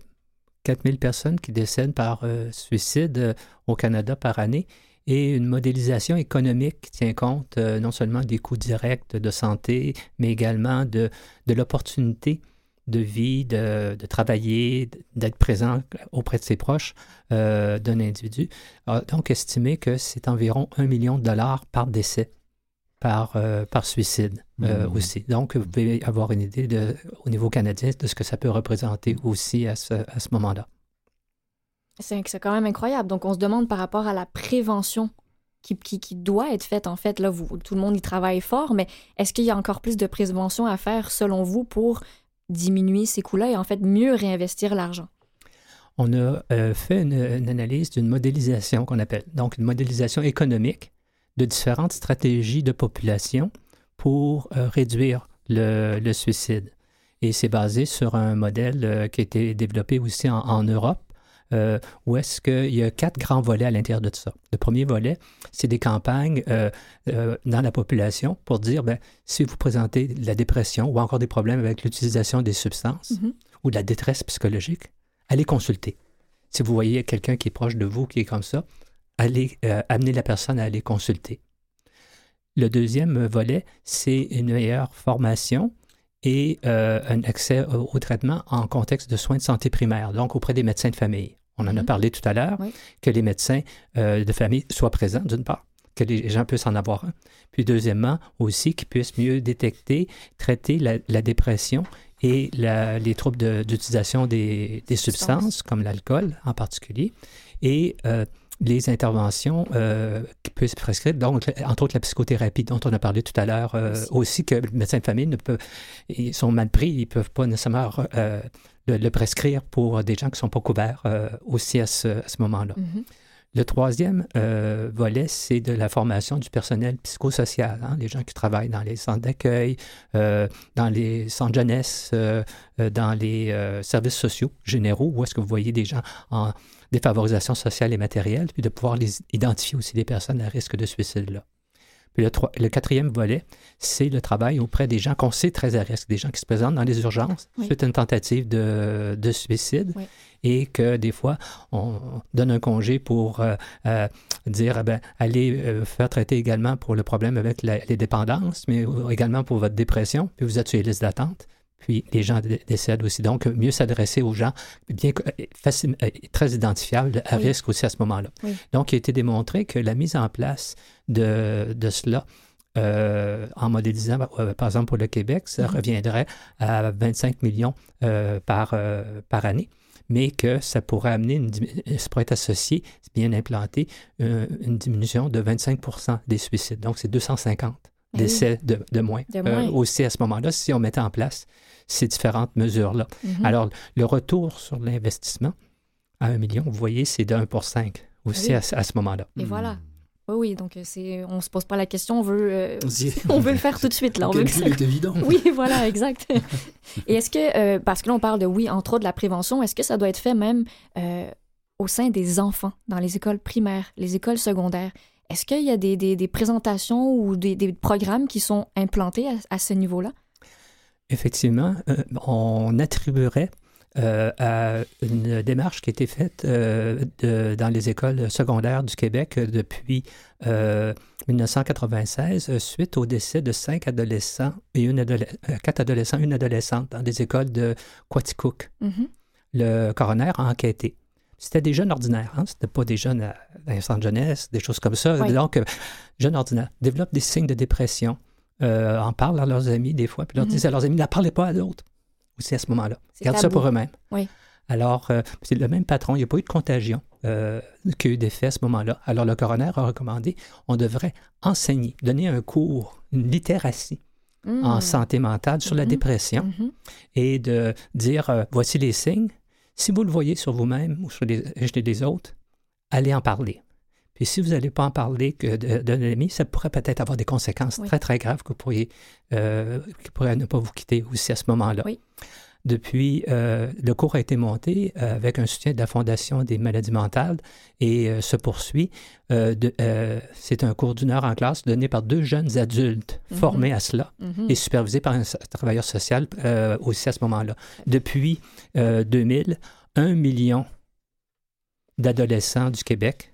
4000 personnes qui décèdent par suicide au Canada par année et une modélisation économique qui tient compte euh, non seulement des coûts directs de santé, mais également de, de l'opportunité de vie, de, de travailler, d'être présent auprès de ses proches euh, d'un individu. A donc estimé que c'est environ un million de dollars par décès par, euh, par suicide euh, Mhm. aussi. Donc, vous pouvez avoir une idée de, au niveau canadien de ce que ça peut représenter aussi à ce, à ce moment-là. C'est quand même incroyable. Donc on se demande par rapport à la prévention qui, doit être faite en fait là tout le monde y travaille fort mais est-ce qu'il y a encore plus de prévention à faire selon vous pour diminuer ces coûts-là et en fait mieux réinvestir l'argent? On a euh, fait une, analyse d'une modélisation qu'on appelle, donc une modélisation économique de différentes stratégies de population pour euh, réduire le, suicide. Et c'est basé sur un modèle euh, qui a été développé aussi en Europe, euh, où est-ce qu'il y a quatre grands volets à l'intérieur de ça? Le premier volet, c'est des campagnes euh, euh, dans la population pour dire, ben, si vous présentez de la dépression ou encore des problèmes avec l'utilisation des substances Mhm. ou de la détresse psychologique, allez consulter. Si vous voyez quelqu'un qui est proche de vous qui est comme ça, allez euh, amener la personne à aller consulter. Le deuxième volet, c'est une meilleure formation et euh, un accès au, au traitement en contexte de soins de santé primaire, donc auprès des médecins de famille. On en a Mhm. parlé tout à l'heure, Oui. que les médecins euh, de famille soient présents, d'une part, que les gens puissent en avoir un. Puis deuxièmement, aussi qu'ils puissent mieux détecter, traiter la, la dépression et la- les troubles de- d'utilisation des, des Substances. comme l'alcool en particulier, et euh, les interventions euh, qui peuvent se prescrire, donc entre autres la psychothérapie dont on a parlé tout à l'heure, euh, Aussi. que le médecin de famille ne peut, ils sont mal pris, ils ne peuvent pas nécessairement euh, le, prescrire pour des gens qui ne sont pas couverts euh, aussi à ce, à ce moment-là. Mhm. Le troisième euh, volet, c'est de la formation du personnel psychosocial, hein, les gens qui travaillent dans les centres d'accueil, euh, dans les centres jeunesse, euh, dans les services sociaux généraux, où est-ce que vous voyez des gens en défavorisation sociale et matérielle, puis de pouvoir les identifier aussi des personnes à risque de suicide. Là. Puis le, troi- le quatrième volet, c'est le travail auprès des gens qu'on sait très à risque, des gens qui se présentent dans les urgences Oui. suite à une tentative de, de suicide Oui. et que des fois, on donne un congé pour euh, euh, dire, eh ben, allez euh, faire traiter également pour le problème avec la- les dépendances, mais également pour votre dépression, puis vous êtes sur les listes d'attente. Puis les gens dé- décèdent aussi. Donc, mieux s'adresser aux gens, bien que- euh, facile- euh, très identifiables, à Oui. risque aussi à ce moment-là. Oui. Donc, il a été démontré que la mise en place de, de cela, euh, en modélisant, euh, par exemple, pour le Québec, ça Mhm. reviendrait à 25 millions euh, par, par année. mais que ça pourrait amener, une, ça pourrait être associé, bien implanté, une diminution de 25% des suicides. Donc, c'est 250 Ben oui. décès de, de moins. De moins. Aussi à ce moment-là, si on mettait en place ces différentes mesures-là. Mhm. Alors, le retour sur l'investissement à 1 million, vous voyez, c'est de 1 pour 5 aussi Oui. à, ce- à ce moment-là. Et voilà. Oui, oui, donc euh, c'est, on se pose pas la question, on veut, euh, On veut le faire tout de suite. Là. On veut que ça-. Oui, voilà, exact. Et est-ce que, euh, parce que là, on parle de, oui, entre autres, de la prévention, est-ce que ça doit être fait même euh, au sein des enfants, dans les écoles primaires, les écoles secondaires? Est-ce qu'il y a des, des- des présentations ou des, des programmes qui sont implantés à, à ce niveau-là? Effectivement, euh, on attribuerait euh, à une démarche qui a été faite euh, de- dans les écoles secondaires du Québec depuis euh, 1996, euh, suite au décès de cinq adolescents et une quatre adolescents, une adolescente dans des écoles de Quaticook. Mhm. Le coroner a enquêté. C'était des jeunes ordinaires, hein? c'était pas des jeunes à l'instant de jeunesse, des choses comme ça. Oui. Donc, jeunes ordinaires développent des signes de dépression, euh, en parlent à leurs amis des fois, puis leur Mhm. disent à leurs amis, ne parlez pas à d'autres aussi à ce moment-là. Gardent ça pour eux-mêmes. Oui. Alors, euh, c'est le même patron, il n'y a pas eu de contagion euh, qu'il y a eu d'effet à ce moment-là. Alors, le coroner a recommandé, on devrait enseigner, donner un cours, une littératie Mm. en santé mentale sur la Mhm. dépression Mhm. et de dire euh, voici les signes. Si vous le voyez sur vous-même ou sur les, chez les autres, allez en parler. Puis si vous n'allez pas en parler d'un ami, ça pourrait peut-être avoir des conséquences Oui. très, très graves que vous pourriez, euh, qui pourraient ne pas vous quitter aussi à ce moment-là. Oui. Depuis, euh, le cours a été monté euh, avec un soutien de la Fondation des maladies mentales et euh, se poursuit. Euh, C'est un cours d'une heure en classe donné par deux jeunes adultes Mhm. formés à cela Mhm. et supervisé par un travailleur social aussi à ce moment-là. Depuis euh, 2000, un million d'adolescents du Québec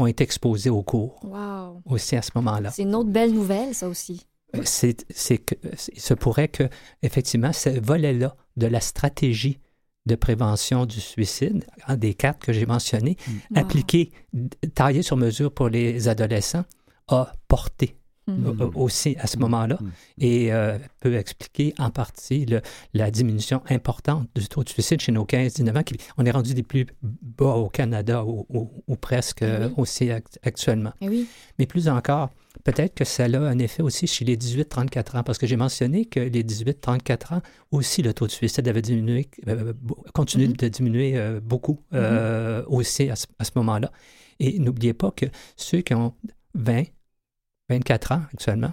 ont été exposés au cours Wow. aussi à ce moment-là. C'est une autre belle nouvelle, ça aussi. Euh, C'est, que, il se pourrait que, effectivement, ce volet-là de la stratégie de prévention du suicide, un des quatre que j'ai mentionnés, Wow. appliqué, taillé sur mesure pour les adolescents, a porté Mhm. euh, aussi à ce moment-là Mhm. et euh, peut expliquer en partie le- la diminution importante du taux de suicide chez nos 15-19 ans. qui- on est rendu des plus bas au Canada ou, ou- ou presque euh, Oui. aussi act- actuellement. Eh oui. Mais plus encore, peut-être que ça a un effet aussi chez les 18-34 ans, parce que j'ai mentionné que les 18-34 ans, aussi le taux de suicide avait diminué, euh, continue Mhm. de diminuer euh, beaucoup euh, aussi à ce, à ce moment-là. Et n'oubliez pas que ceux qui ont 20, 24 ans actuellement,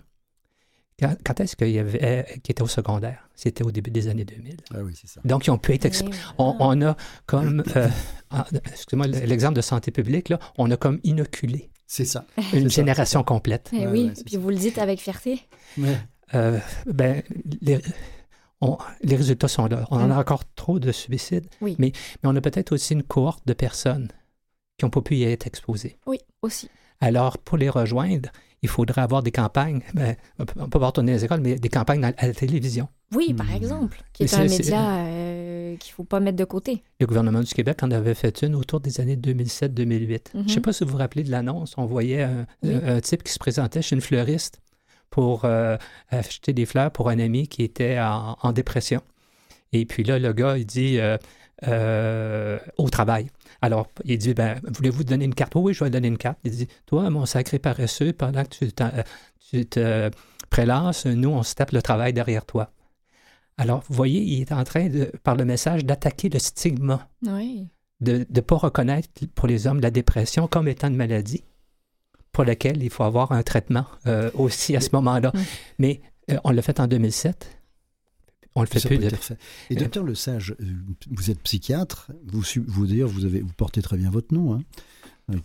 quand, quand est-ce qu'il y avait, qui étaient au secondaire? C'était au début des années 2000. Ah oui, c'est ça. Donc, ils ont pu être exp- on, on a comme, euh, excusez-moi, l'exemple de santé publique, là, on a comme inoculé C'est ça. une ça. génération complète. Eh Ouais, oui, ouais, puis ça. vous le dites avec fierté. Ouais. Euh, ben, les, on- les résultats sont là. On en Mm. a encore trop de suicides, Oui. mais, mais on a peut-être aussi une cohorte de personnes qui n'ont pas pu y être exposées. Oui, aussi. Alors, pour les rejoindre, il faudrait avoir des campagnes, ben, on peut- pas retourner les écoles, mais des campagnes à la télévision. Oui, par Mhm. exemple, qui est un média euh, qu'il faut pas mettre de côté. Le gouvernement du Québec en avait fait une autour des années 2007-2008. Je ne sais Mhm. pas si vous vous rappelez de l'annonce. On voyait un, Oui. un type qui se présentait chez une fleuriste pour euh, acheter des fleurs pour un ami qui était en, en dépression. Et puis là, le gars, il dit euh, euh, au travail. Alors, il dit ben, Voulez-vous donner une carte? Oui, oui, je vais donner une carte. Il dit Toi, mon sacré paresseux, pendant que tu, euh, tu te prélasses, nous, on se tape le travail derrière toi. Alors, vous voyez, il est en train, de, par le message, d'attaquer le stigma Oui. de ne pas reconnaître pour les hommes la dépression comme étant une maladie pour laquelle il faut avoir un traitement euh, aussi à ce moment-là. Mais euh, on l'a fait en 2007. On le fait plus. fait. Et docteur Le Sage, euh, vous êtes psychiatre, vous, d'ailleurs, vous, avez, vous portez très bien votre nom. hein.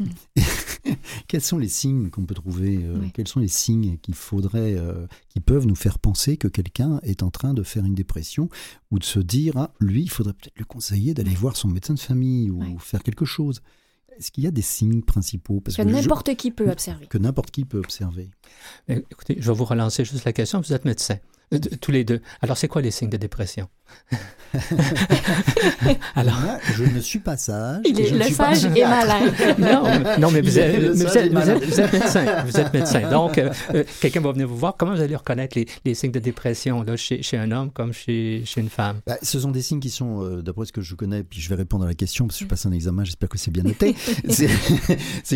Quels sont les signes qu'on peut trouver euh, Oui. Quels sont les signes qu'il faudrait, euh, qui peuvent nous faire penser que quelqu'un est en train de faire une dépression ou de se dire, ah, lui, il faudrait peut-être le conseiller d'aller voir son médecin de famille ou Oui. faire quelque chose. Est-ce qu'il y a des signes principaux? Parce Que je- n'importe qui peut observer. que n'importe qui peut observer. Écoutez, je vais vous relancer juste la question. Vous êtes médecin. Euh, Tous les deux. Alors, c'est quoi les signes de dépression? Alors, Moi, je ne suis pas sage. Il est, le sage est malade. non, non, mais vous êtes, vous êtes- est vous malade. êtes- vous êtes médecin. Vous êtes médecin. Donc, euh, euh, quelqu'un va venir vous voir. Comment vous allez reconnaître les, les signes de dépression là, chez, chez un homme comme chez, chez une femme? Bah, ce sont des signes qui sont, euh, d'après ce que je connais, puis je vais répondre à la question parce que je passe un examen, j'espère que c'est bien noté. c'est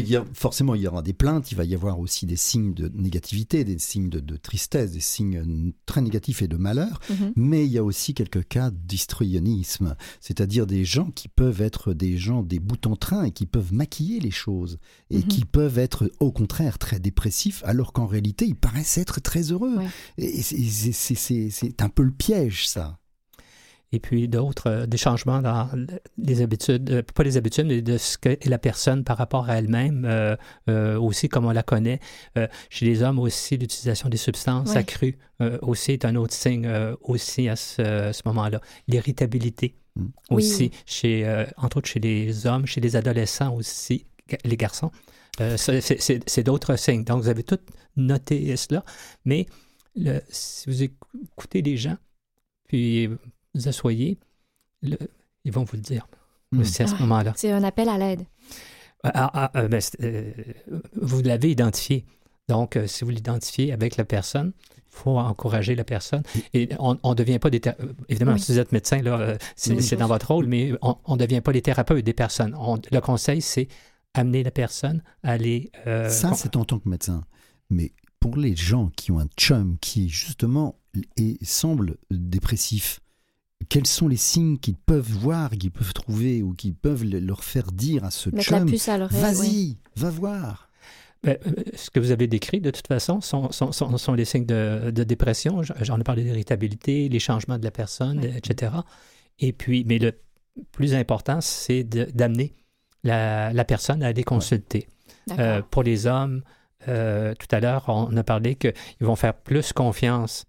qu'il y a forcément il y aura des plaintes, il va y avoir aussi des signes de négativité, des signes de, de tristesse, des signes très négatifs et de malheur. Mhm. Mais il y a aussi quelques cas d'histrionisme, c'est-à-dire des gens qui peuvent être des gens des bouts en train et qui peuvent maquiller les choses et Mhm. qui peuvent être au contraire très dépressifs alors qu'en réalité ils paraissent être très heureux. Ouais. Et c'est un peu le piège ça. Et puis d'autres, euh, des changements dans le- les habitudes, euh, pas les habitudes, mais de ce qu'est la personne par rapport à elle-même, euh, aussi comme on la connaît. Chez les hommes aussi, l'utilisation des substances Ouais. accrues euh, aussi est un autre signe aussi à ce, ce moment-là. L'irritabilité Mm. Oui. aussi, chez, euh, entre autres chez les hommes, chez les adolescents aussi, les garçons. Euh, c'est- d'autres signes. Donc, vous avez tout noté cela. Mais le- si vous écoutez les gens, puis vous asseyez, le- ils vont vous le dire Mm. aussi à ce Ah. moment-là. C'est un appel à l'aide. Ah, ah, ah, ben, c'est, euh, vous l'avez identifié. Donc, euh, si vous l'identifiez avec la personne, il faut encourager la personne. Et on ne devient pas des... euh, Évidemment, Oui. si vous êtes médecin, là, euh, c'est, c'est dans votre rôle, mais on ne devient pas les thérapeutes des personnes. On- le conseil, c'est amener la personne à aller... euh, Ça, c'est en tant que médecin. Mais pour les gens qui ont un chum qui, justement, et semble dépressif, quels sont les signes qu'ils peuvent voir, qu'ils peuvent trouver ou qu'ils peuvent le- leur faire dire à ce Mettre chum? puce à l'oreille. Vas-y, oui. va voir. Ben, euh, ce que vous avez décrit, de toute façon, sont, sont, sont, sont les signes de, de dépression. J'en ai parlé d'irritabilité, les changements de la personne, etc. Et puis, mais le plus important, c'est d'amener la, la personne à aller consulter. Euh, pour les hommes, euh, tout à l'heure, on a parlé qu'ils vont faire plus confiance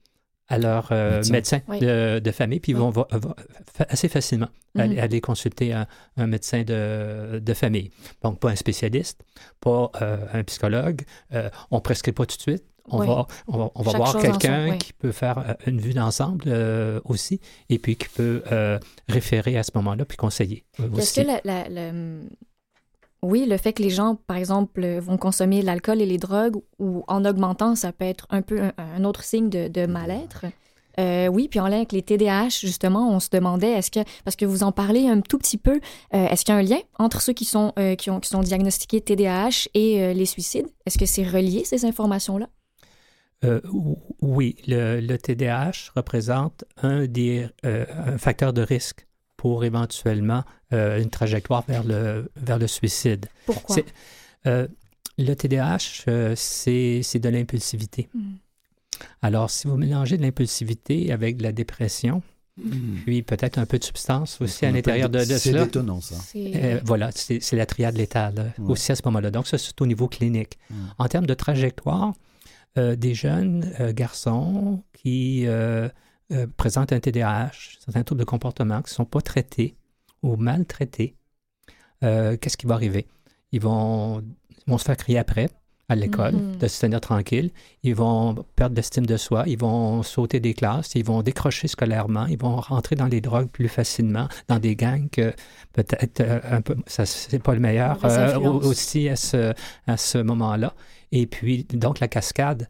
à leur euh, Médecin. médecin Oui. de, de famille, puis ils Oui. vont va- va- fa- assez facilement aller, Mhm. aller consulter un, un médecin de, de famille. Donc, pas un spécialiste, pas euh, un psychologue. Euh, on ne prescrit pas tout de suite. On Oui. va, on va, on va Chaque voir quelqu'un oui. qui peut faire une vue d'ensemble euh, aussi, et puis qui peut euh, référer à ce moment-là, puis conseiller Est-ce aussi. que la- la- la- oui, le fait que les gens, par exemple, vont consommer l'alcool et les drogues ou en augmentant, ça peut être un peu un, autre signe de, mal-être. Euh, oui, puis en lien avec les TDAH, justement, on se demandait, est-ce que, parce que vous en parlez un tout petit peu, euh, est-ce qu'il y a un lien entre ceux qui sont, euh, qui ont, qui sont diagnostiqués TDAH et les suicides? Est-ce que c'est relié, ces informations-là? Ou- oui, le, TDAH représente un des un facteur de risque pour éventuellement euh, une trajectoire vers le, vers le suicide. Pourquoi? C'est- euh, le TDAH, euh, c'est c'est de l'impulsivité. Hmm. Alors, si vous mélangez de l'impulsivité avec de la dépression, puis peut-être un peu de substance aussi à l'intérieur de, de C'est cela, détonnant, ça. C'est- euh, voilà, c'est c'est la triade létale Ouais. aussi à ce moment-là. Donc, ça, c'est au niveau clinique. Mm. En termes de trajectoire, euh, des jeunes euh, garçons qui euh, présentent un TDAH, certains troubles de comportement qui ne sont pas traités ou mal traités, euh, qu'est-ce qui va arriver? Ils vont, vont se faire crier après à l'école, Mhm. de se tenir tranquille. Ils vont perdre l'estime de soi, ils vont sauter des classes, ils vont décrocher scolairement, ils vont rentrer dans les drogues plus facilement, dans des gangs que peut-être euh, un peu, ça c'est pas le meilleur euh, aussi à ce, à ce moment-là. Et puis, donc, la cascade,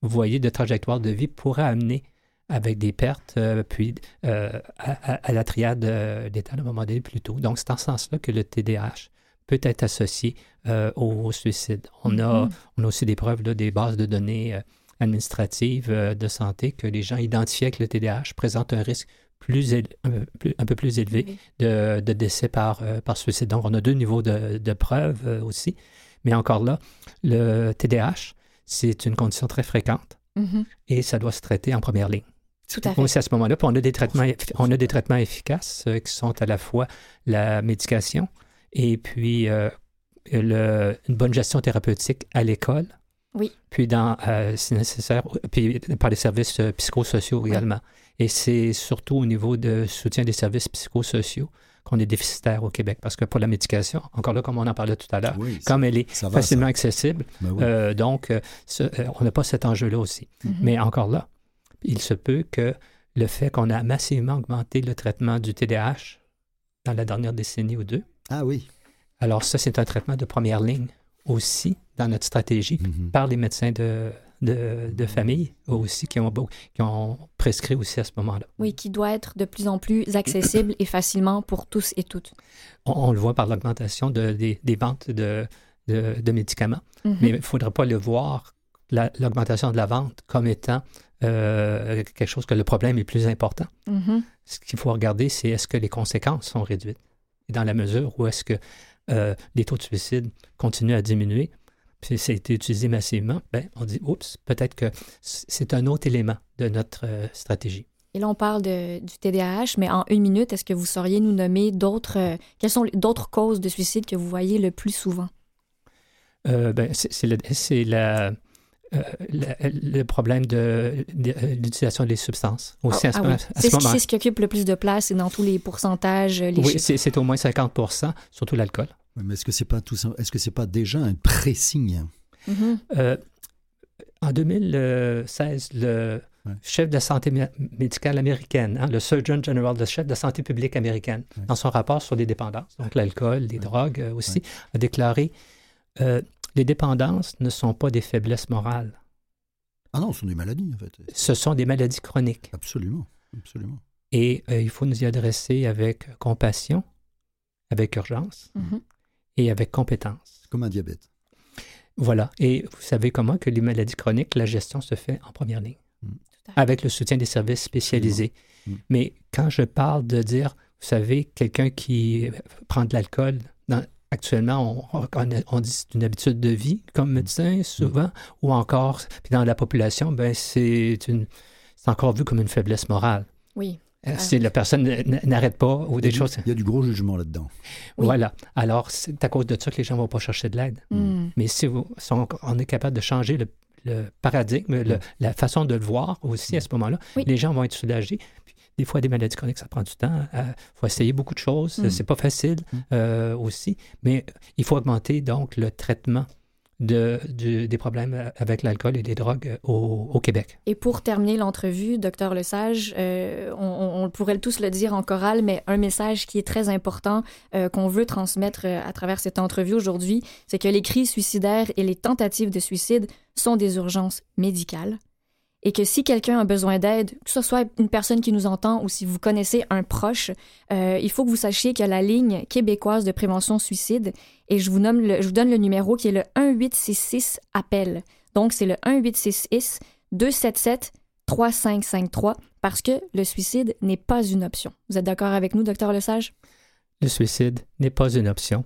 vous voyez, de trajectoire de vie pourrait amener avec des pertes, euh, puis euh, à, à- la triade euh, d'état à un moment donné plus tôt. Donc, c'est en ce sens-là que le TDAH peut être associé au suicide. On, a, Mhm. on a aussi des preuves, là, des bases de données administratives de santé que les gens identifiés avec le TDAH présentent un risque plus, un, peu plus- un peu plus élevé de, de décès par, par suicide. Donc, on a deux niveaux de, de preuves aussi. Mais encore là, le TDAH, c'est une condition très fréquente Mhm. et ça doit se traiter en première ligne. Tout à fait. Aussi à ce moment-là, on a des traitements, effi- on a des traitements efficaces euh, qui sont à la fois la médication et puis euh, le- une bonne gestion thérapeutique à l'école. Oui. Puis, dans, euh, si nécessaire, puis par les services psychosociaux également. Et c'est surtout au niveau de soutien des services psychosociaux qu'on est déficitaire au Québec. Parce que pour la médication, encore là, comme on en parlait tout à l'heure, Oui, comme elle est va, facilement accessible. Ben oui. euh, donc euh, ce- euh, on n'a pas cet enjeu-là aussi. Mhm. Mais encore là, il se peut que le fait qu'on a massivement augmenté le traitement du TDAH dans la dernière décennie ou deux. Ah oui. Alors ça, c'est un traitement de première ligne aussi dans notre stratégie mhm. par les médecins de, famille aussi qui ont, prescrit aussi à ce moment-là. Oui, qui doit être de plus en plus accessible et facilement pour tous et toutes. On, le voit par l'augmentation des, ventes de, médicaments, mhm. mais il ne faudrait pas le voir, l'augmentation de la vente, comme étant euh, quelque chose que le problème est plus important. Mm-hmm. Ce qu'il faut regarder, c'est est-ce que les conséquences sont réduites? Dans la mesure où est-ce que euh, les taux de suicide continuent à diminuer, puis ça a été utilisé massivement, ben, on dit, oups, peut-être que c'est un autre élément de notre euh, stratégie. Et là, on parle du TDAH, mais en une minute, est-ce que vous sauriez nous nommer d'autres... Quelles sont d'autres causes de suicide que vous voyez le plus souvent? Ben, c'est la, euh, le, problème de, l'utilisation euh, des substances aussi C'est ce qui occupe le plus de place et dans tous les pourcentages. Euh, les oui, c'est au moins 50 surtout l'alcool. Mais est-ce que c'est pas tout Est-ce que c'est pas déjà un pressing mm -hmm. euh, En 2016, le chef de la santé médicale américaine, hein, le Surgeon General, le chef de la santé publique américaine, dans son rapport sur les dépendances, donc l'alcool, les drogues aussi, a déclaré les dépendances ne sont pas des faiblesses morales. Ah non, ce sont des maladies, en fait. Ce sont des maladies chroniques. Absolument, absolument. Et euh, il faut nous y adresser avec compassion, avec urgence mhm. et avec compétence. Comme un diabète. Voilà. Et vous savez comment que les maladies chroniques, la gestion se fait en première ligne, mm. avec le soutien des services spécialisés. Mm. Mais quand je parle de dire, vous savez, quelqu'un qui prend de l'alcool, Actuellement, on, on dit c'est une habitude de vie comme mm. médecin, mm. souvent, ou encore, puis dans la population, ben c'est une c'est encore vu comme une faiblesse morale. Oui. Euh, ah. Si la personne n'arrête pas ou des choses. Il y a du gros jugement là-dedans. Voilà. Alors, c'est à cause de ça que les gens ne vont pas chercher de l'aide. Mm. Mais si, vous, on, est capable de changer le, paradigme, le, la façon de le voir aussi à ce moment-là, les gens vont être soulagés des fois, des maladies chroniques, ça prend du temps. Il faut essayer beaucoup de choses. Mm. C'est pas facile mm. euh, aussi. Mais il faut augmenter donc le traitement. Des problèmes euh, avec l'alcool et les drogues au, Québec. Et pour terminer l'entrevue, docteur Lesage, on, pourrait tous le dire en chorale, mais un message qui est très important qu'on veut transmettre à travers cette entrevue aujourd'hui, c'est que les cris suicidaires et les tentatives de suicide sont des urgences médicales et que si quelqu'un a besoin d'aide, que ce soit une personne qui nous entend ou si vous connaissez un proche, euh, il faut que vous sachiez qu'il y a la ligne québécoise de prévention suicide et je vous, nomme je vous donne le numéro qui est le 1866 appel. Donc c'est le 1866 277 3553 parce que le suicide n'est pas une option. Vous êtes d'accord avec nous, docteur Lesage? Le suicide n'est pas une option.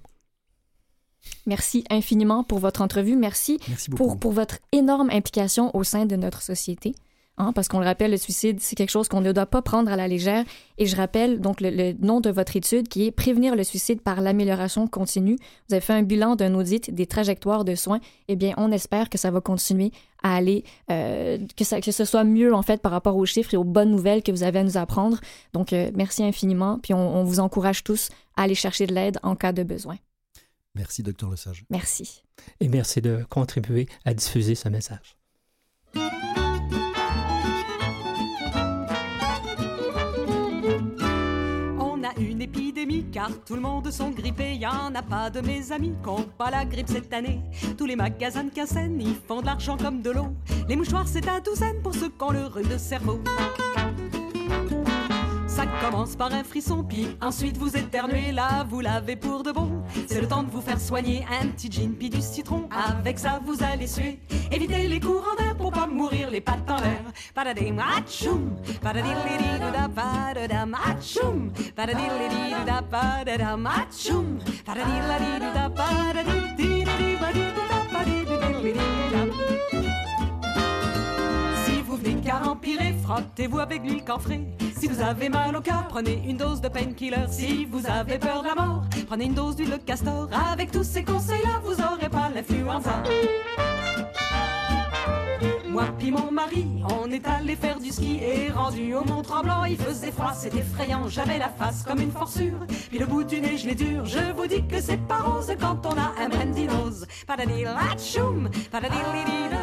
Merci infiniment pour votre entrevue. Merci, pour, pour votre énorme implication au sein de notre société. Hein, parce qu'on le rappelle, le suicide, c'est quelque chose qu'on ne doit pas prendre à la légère. Et je rappelle donc le, le nom de votre étude qui est Prévenir le suicide par l'amélioration continue. Vous avez fait un bilan d'un audit des trajectoires de soins. Eh bien, on espère que ça va continuer à aller, euh, que, ça, que ce soit mieux en fait par rapport aux chiffres et aux bonnes nouvelles que vous avez à nous apprendre. Donc, euh, merci infiniment. Puis on vous encourage tous à aller chercher de l'aide en cas de besoin. Merci, docteur Lesage. Merci. Et merci de contribuer à diffuser ce message. On a une épidémie car tout le monde sont grippés. Y en a pas de mes amis qui ont pas la grippe cette année. Tous les magasins de quinzaine, ils font de l'argent comme de l'eau. Les mouchoirs, c'est à douzaine pour ceux qui ont le rhume de cerveau. Ça commence par un frisson, puis ensuite vous éternuez, là vous l'avez pour de bon. C'est le temps de vous faire soigner, un petit gin puis du citron. Avec ça vous allez suer, évitez les courants d'air pour pas mourir les pattes en l'air. Padadim achoum, padadilididida padadam achoum, padadilididida padadam achoum, padadilididida. Si vous venez qu'à empirer, frottez-vous avec l'huile camphrée si vous avez mal au cœur, prenez une dose de painkiller. Si vous avez peur de la mort, prenez une dose d'huile de castor. Avec tous ces conseils-là, vous aurez pas l'influenza. Moi puis mon mari, on est allé faire du ski et rendu au Mont Tremblant, il faisait froid, c'est effrayant, j'avais la face comme une forçure. Puis le bout du nez, je l'ai dur, je vous dis que c'est pas rose quand on a un brandy nose. Padadilidida padididididida.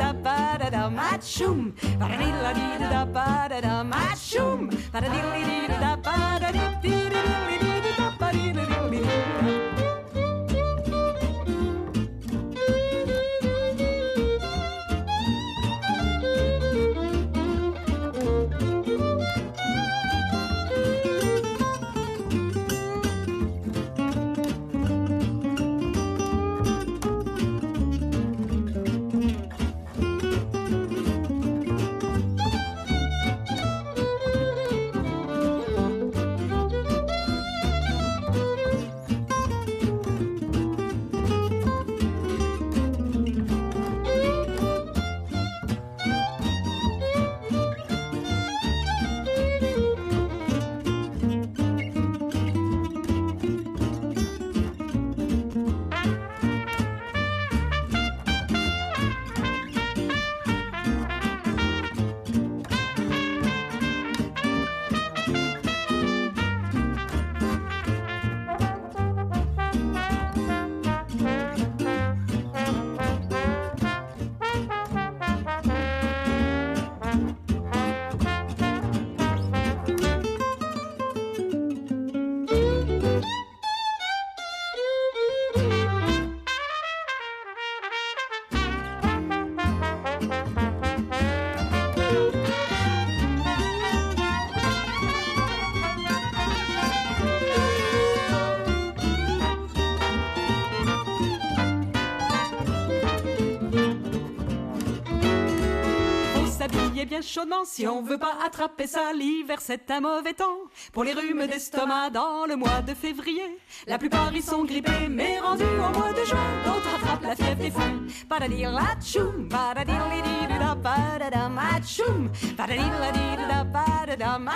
S'habiller bien chaudement si on veut pas attraper ça. L'hiver, c'est un mauvais temps pour les rhumes d'estomac dans le mois de février. La plupart y sont grippés, mais rendus au mois de juin, d'autres attrapent la fièvre des foins. Padadil atchoum, padadilididida padadam atchoum, padadilididida padadam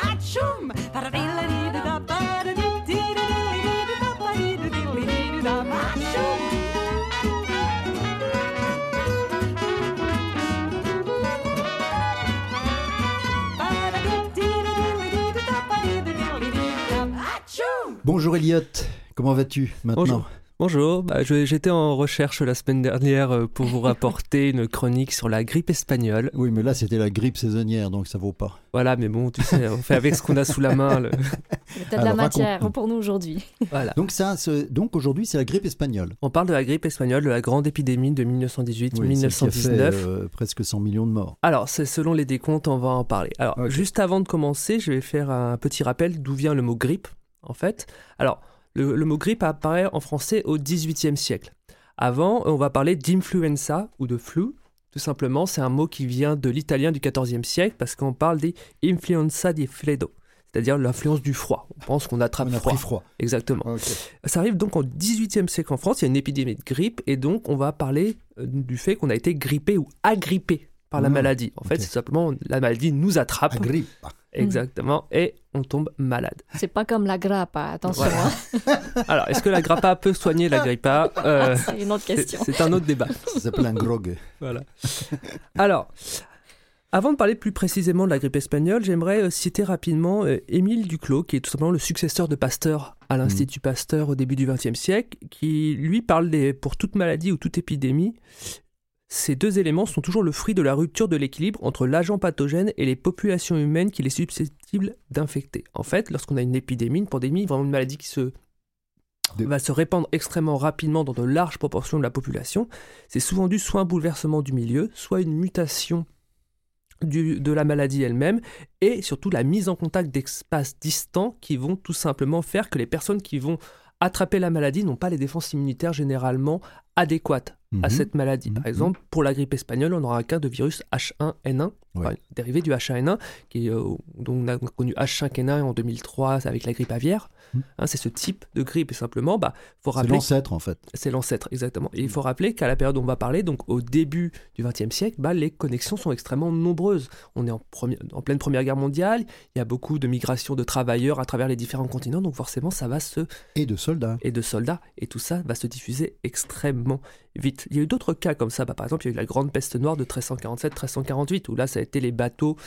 Bonjour Elliot, comment vas-tu maintenant Bonjour. Bonjour, bah, j'étais en recherche la semaine dernière euh, pour vous rapporter une chronique sur la grippe espagnole. Oui, mais là c'était la grippe saisonnière, donc ça vaut pas. Voilà, mais bon, tu sais, on fait avec ce qu'on a sous la main. le- Il y a peut-être de la matière pour nous aujourd'hui. Voilà. Donc ça, donc aujourd'hui c'est la grippe espagnole. On parle de la grippe espagnole, de la grande épidémie de Oui, celle qui a 1918-1919. fait, euh, presque 100 millions de morts. Alors, c'est selon les décomptes, on va en parler. Alors, juste avant de commencer, je vais faire un petit rappel d'où vient le mot grippe, en fait. Alors, le, le mot grippe apparaît en français au XVIIIe siècle. Avant, on va parler d'influenza ou de flu. Tout simplement, c'est un mot qui vient de l'italien du XIVe siècle parce qu'on parle des influenza di freddo, c'est-à-dire l'influence du froid. On pense qu'on attrape On a froid. pris froid. Exactement. Ok. Ça arrive donc au XVIIIe siècle en France, il y a une épidémie de grippe, et donc on va parler euh, du fait qu'on a été grippé ou agrippé par la Ah, maladie. En fait, c'est simplement la maladie nous attrape. Exactement, et on tombe malade. C'est pas comme la grappe, hein, attention. Voilà. hein. Alors, est-ce que la grappa peut soigner la grippa Euh, C'est une autre question. C'est un autre débat. Ça s'appelle un grog. Voilà. Alors, avant de parler plus précisément de la grippe espagnole, j'aimerais euh, citer rapidement euh, Émile Duclos, qui est tout simplement le successeur de Pasteur à l'Institut Pasteur au début du XXe siècle, qui lui parle des, pour toute maladie ou toute épidémie. Ces deux éléments sont toujours le fruit de la rupture de l'équilibre entre l'agent pathogène et les populations humaines qu'il est susceptible d'infecter. En fait, lorsqu'on a une épidémie, une pandémie, vraiment une maladie qui se va se répandre extrêmement rapidement dans de larges proportions de la population, c'est souvent dû soit à un bouleversement du milieu, soit une mutation du- de la maladie elle-même, et surtout la mise en contact d'espaces distants qui vont tout simplement faire que les personnes qui vont attraper la maladie n'ont pas les défenses immunitaires généralement adéquates à Mhm. cette maladie. Par Mhm. exemple, pour la grippe espagnole, on aura un cas de virus H1N1, Ouais. enfin, dérivé du H1N1, qui est, euh, dont on a connu H5N1 en 2003 avec la grippe aviaire. Mhm. Hein, c'est ce type de grippe, et simplement, bah, faut C'est rappeler l'ancêtre en fait. c'est l'ancêtre, exactement. Et il faut rappeler qu'à la période dont on va parler, donc au début du XXe siècle, bah, les connexions sont extrêmement nombreuses. On est en, première- en pleine Première Guerre mondiale, il y a beaucoup de migrations de travailleurs à travers les différents continents, donc forcément ça va se... Et de soldats. et de soldats, et tout ça va se diffuser extrêmement vite. Il y a eu d'autres cas comme ça. Bah, par exemple, il y a eu la grande peste noire de 1347-1348, où là, ça a été les bateaux.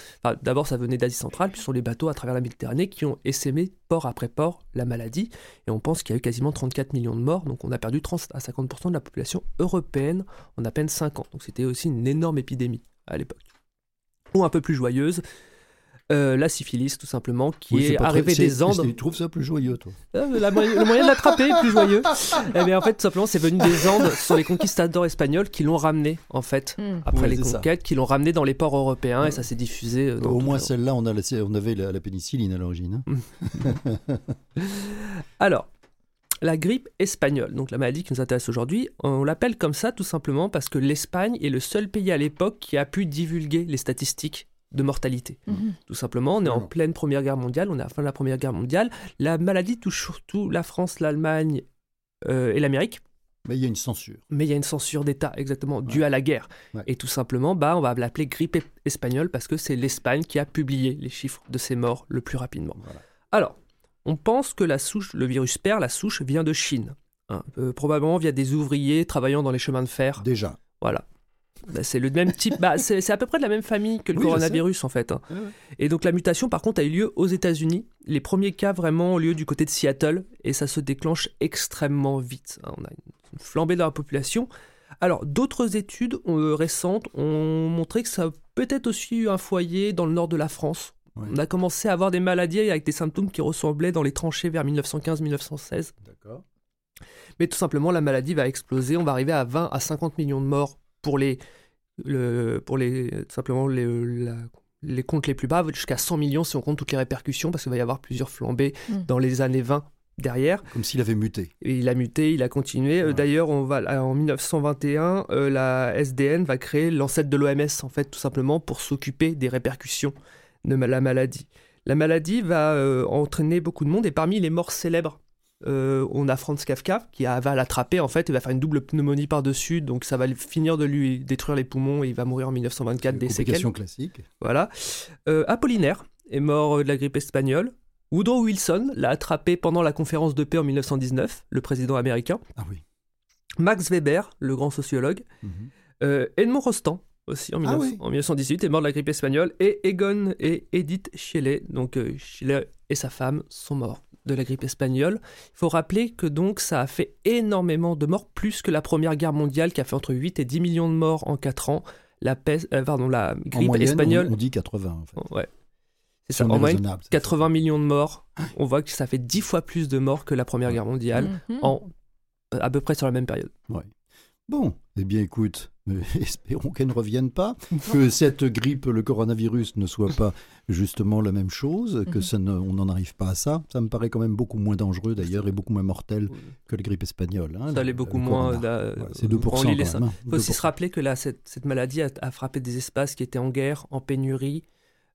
D'abord, ça venait d'Asie centrale, puis ce sont les bateaux à travers la Méditerranée qui ont essaimé port après port la maladie. Et on pense qu'il y a eu quasiment 34 millions de morts. Donc, on a perdu 30 à 50% de la population européenne en à peine 5 ans. Donc, c'était aussi une énorme épidémie à l'époque. Ou un peu plus joyeuse, euh, la syphilis, tout simplement, qui Oui, est, très- arrivée des Andes. Tu trouves ça plus joyeux, toi Euh, la le moyen de l'attraper est plus joyeux. Eh bien, en fait, tout simplement, c'est venu des Andes. Ce sont les conquistadors espagnols qui l'ont ramené, en fait, Hmm. après les ça. conquêtes, qui l'ont ramené dans les ports européens et ça s'est diffusé. euh, dans Au moins le- celle-là, on, a la- on avait la, la pénicilline à l'origine. hein. Alors, la grippe espagnole, donc la maladie qui nous intéresse aujourd'hui, on l'appelle comme ça tout simplement parce que l'Espagne est le seul pays à l'époque qui a pu divulguer les statistiques de mortalité. Mhm. Tout simplement, on est en pleine Première Guerre mondiale, on est à la fin de la Première Guerre mondiale. La maladie touche surtout la France, l'Allemagne euh, et l'Amérique. Mais il y a une censure. Mais il y a une censure d'État, exactement, due à la guerre. Ouais. Et tout simplement, bah, on va l'appeler grippe espagnole parce que c'est l'Espagne qui a publié les chiffres de ces morts le plus rapidement. Voilà. Alors, on pense que la souche, le virus père, la souche, vient de Chine. hein, euh, probablement via des ouvriers travaillant dans les chemins de fer. Déjà. Voilà. Bah, c'est le même type, bah, c'est à peu près de la même famille que le Oui, coronavirus en fait. hein. Ouais, ouais. Et donc la mutation par contre a eu lieu aux États-Unis. Les premiers cas vraiment ont lieu du côté de Seattle et ça se déclenche extrêmement vite. hein. On a une flambée dans la population. Alors d'autres études euh, récentes ont montré que ça a peut-être aussi eu un foyer dans le nord de la France. Ouais. On a commencé à avoir des maladies avec des symptômes qui ressemblaient dans les tranchées vers 1915-1916. D'accord. Mais tout simplement, la maladie va exploser. On va arriver à 20 à 50 millions de morts pour les, le, pour les, simplement les, la- les comptes les plus bas, jusqu'à 100 millions si on compte toutes les répercussions, parce qu'il va y avoir plusieurs flambées Mm. dans les années 20 derrière. Comme s'il avait muté. Et il a muté, il a continué. Euh, Ouais. D'ailleurs, on va en 1921, euh, la SDN va créer l'ancêtre de l'OMS en fait, tout simplement pour s'occuper des répercussions de la maladie. La maladie va euh, entraîner beaucoup de monde et parmi les morts célèbres, euh, on a Franz Kafka qui a- va l'attraper en fait, il va faire une double pneumonie par dessus, donc ça va finir de lui détruire les poumons et il va mourir en 1924 des séquelles. Classique. Voilà. Euh, Apollinaire est mort euh, de la grippe espagnole. Woodrow Wilson l'a attrapé pendant la conférence de paix en 1919, le président américain. Ah oui. Max Weber, le grand sociologue. Mhm. Euh, Edmond Rostand, aussi en, Ah 19 oui. en 1918, est mort de la grippe espagnole. Et Egon et Edith Schiele, donc Schiele et sa femme, sont morts de la grippe espagnole. Il faut rappeler que donc ça a fait énormément de morts, plus que la Première Guerre mondiale qui a fait entre 8 et 10 millions de morts en 4 ans. La, peste, euh, pardon, la En grippe moyenne, espagnole... on, on dit 80 en fait. Ouais. C'est ça, on en moyenne, raisonnable, ça 80 millions de morts. On voit que ça fait 10 fois plus de morts que la Première Guerre mondiale Mhm. en à peu près sur la même période. Bon, eh bien écoute, euh, espérons qu'elle ne revienne pas, que cette grippe, le coronavirus, ne soit pas justement la même chose, que Mhm. ça ne- on n'en arrive pas à ça. Ça me paraît quand même beaucoup moins dangereux d'ailleurs et beaucoup moins mortel que la grippe espagnole. hein, Ça le- l'est beaucoup moins. Ouais, c'est on 2% lit les quand ça. même, hein, Il faut aussi 2%. se rappeler que là, cette, cette maladie a, a frappé des espaces qui étaient en guerre, en pénurie.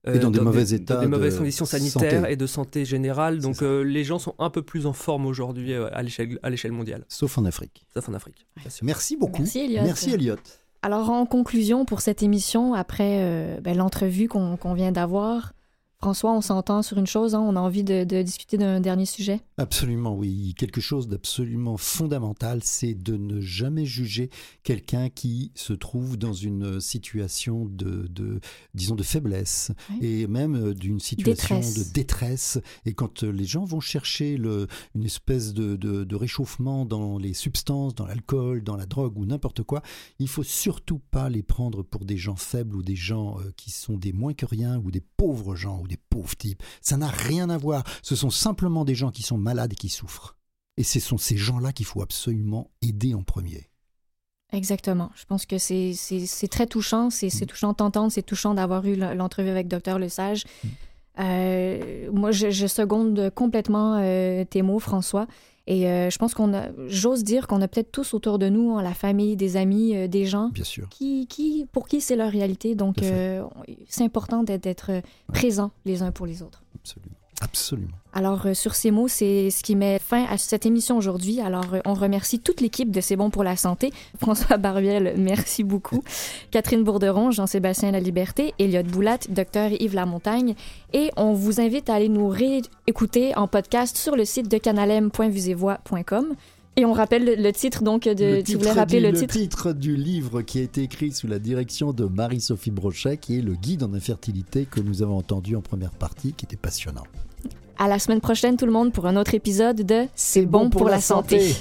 Et dans des mauvais états des mauvaises de conditions sanitaires santé. et de santé générale. Donc euh, les gens sont un peu plus en forme aujourd'hui euh, à l'échelle mondiale, Sauf en Afrique. sauf en Afrique. Merci beaucoup. Merci, Elliot. Merci Elliot. Alors, en conclusion pour cette émission, après euh, ben, l'entrevue qu'on qu'on vient d'avoir, François, on s'entend sur une chose, hein, on a envie de, de discuter d'un dernier sujet. Absolument, oui. Quelque chose d'absolument fondamental, c'est de ne jamais juger quelqu'un qui se trouve dans une situation de, de disons, de faiblesse Oui. et même euh, d'une situation Détresse. de détresse. Et quand euh, les gens vont chercher le, une espèce de, de- de réchauffement dans les substances, dans l'alcool, dans la drogue ou n'importe quoi, il faut surtout pas les prendre pour des gens faibles ou des gens euh, qui sont des moins que rien ou des pauvres gens ou des pauvres types. Ça n'a rien à voir. Ce sont simplement des gens qui sont malades et qui souffrent. Et ce sont ces gens-là qu'il faut absolument aider en premier. Exactement. Je pense que c'est très touchant. C'est Mm. touchant de t'entendre. C'est touchant d'avoir eu l'entrevue avec Dr Lesage. Mm. Euh, moi, je, je seconde complètement euh, tes mots, François. Et euh, je pense qu'on a, j'ose dire qu'on a peut-être tous autour de nous, hein, la famille, des amis, euh, des gens Bien sûr. qui, qui, pour qui c'est leur réalité. Donc, euh, c'est important d'être d'être présents les uns pour les autres. Absolument. Absolument. Alors, euh, sur ces mots, c'est ce qui met fin à cette émission aujourd'hui. Alors, euh, on remercie toute l'équipe de C'est bon pour la santé. François Baruel, merci beaucoup. Catherine Bourderon, Jean-Sébastien Laliberté, Elliot Boulat, Docteur Yves Lamontagne. Et on vous invite à aller nous réécouter en podcast sur le site de canalem.vusevoix.com. Et on rappelle le, titre donc de. Le tu voulais rappeler du, le, le titre du livre qui a été écrit sous la direction de Marie-Sophie Brochet, qui est le guide en infertilité que nous avons entendu en première partie, qui était passionnant. À la semaine prochaine, tout le monde, pour un autre épisode de C'est bon, pour, la, santé.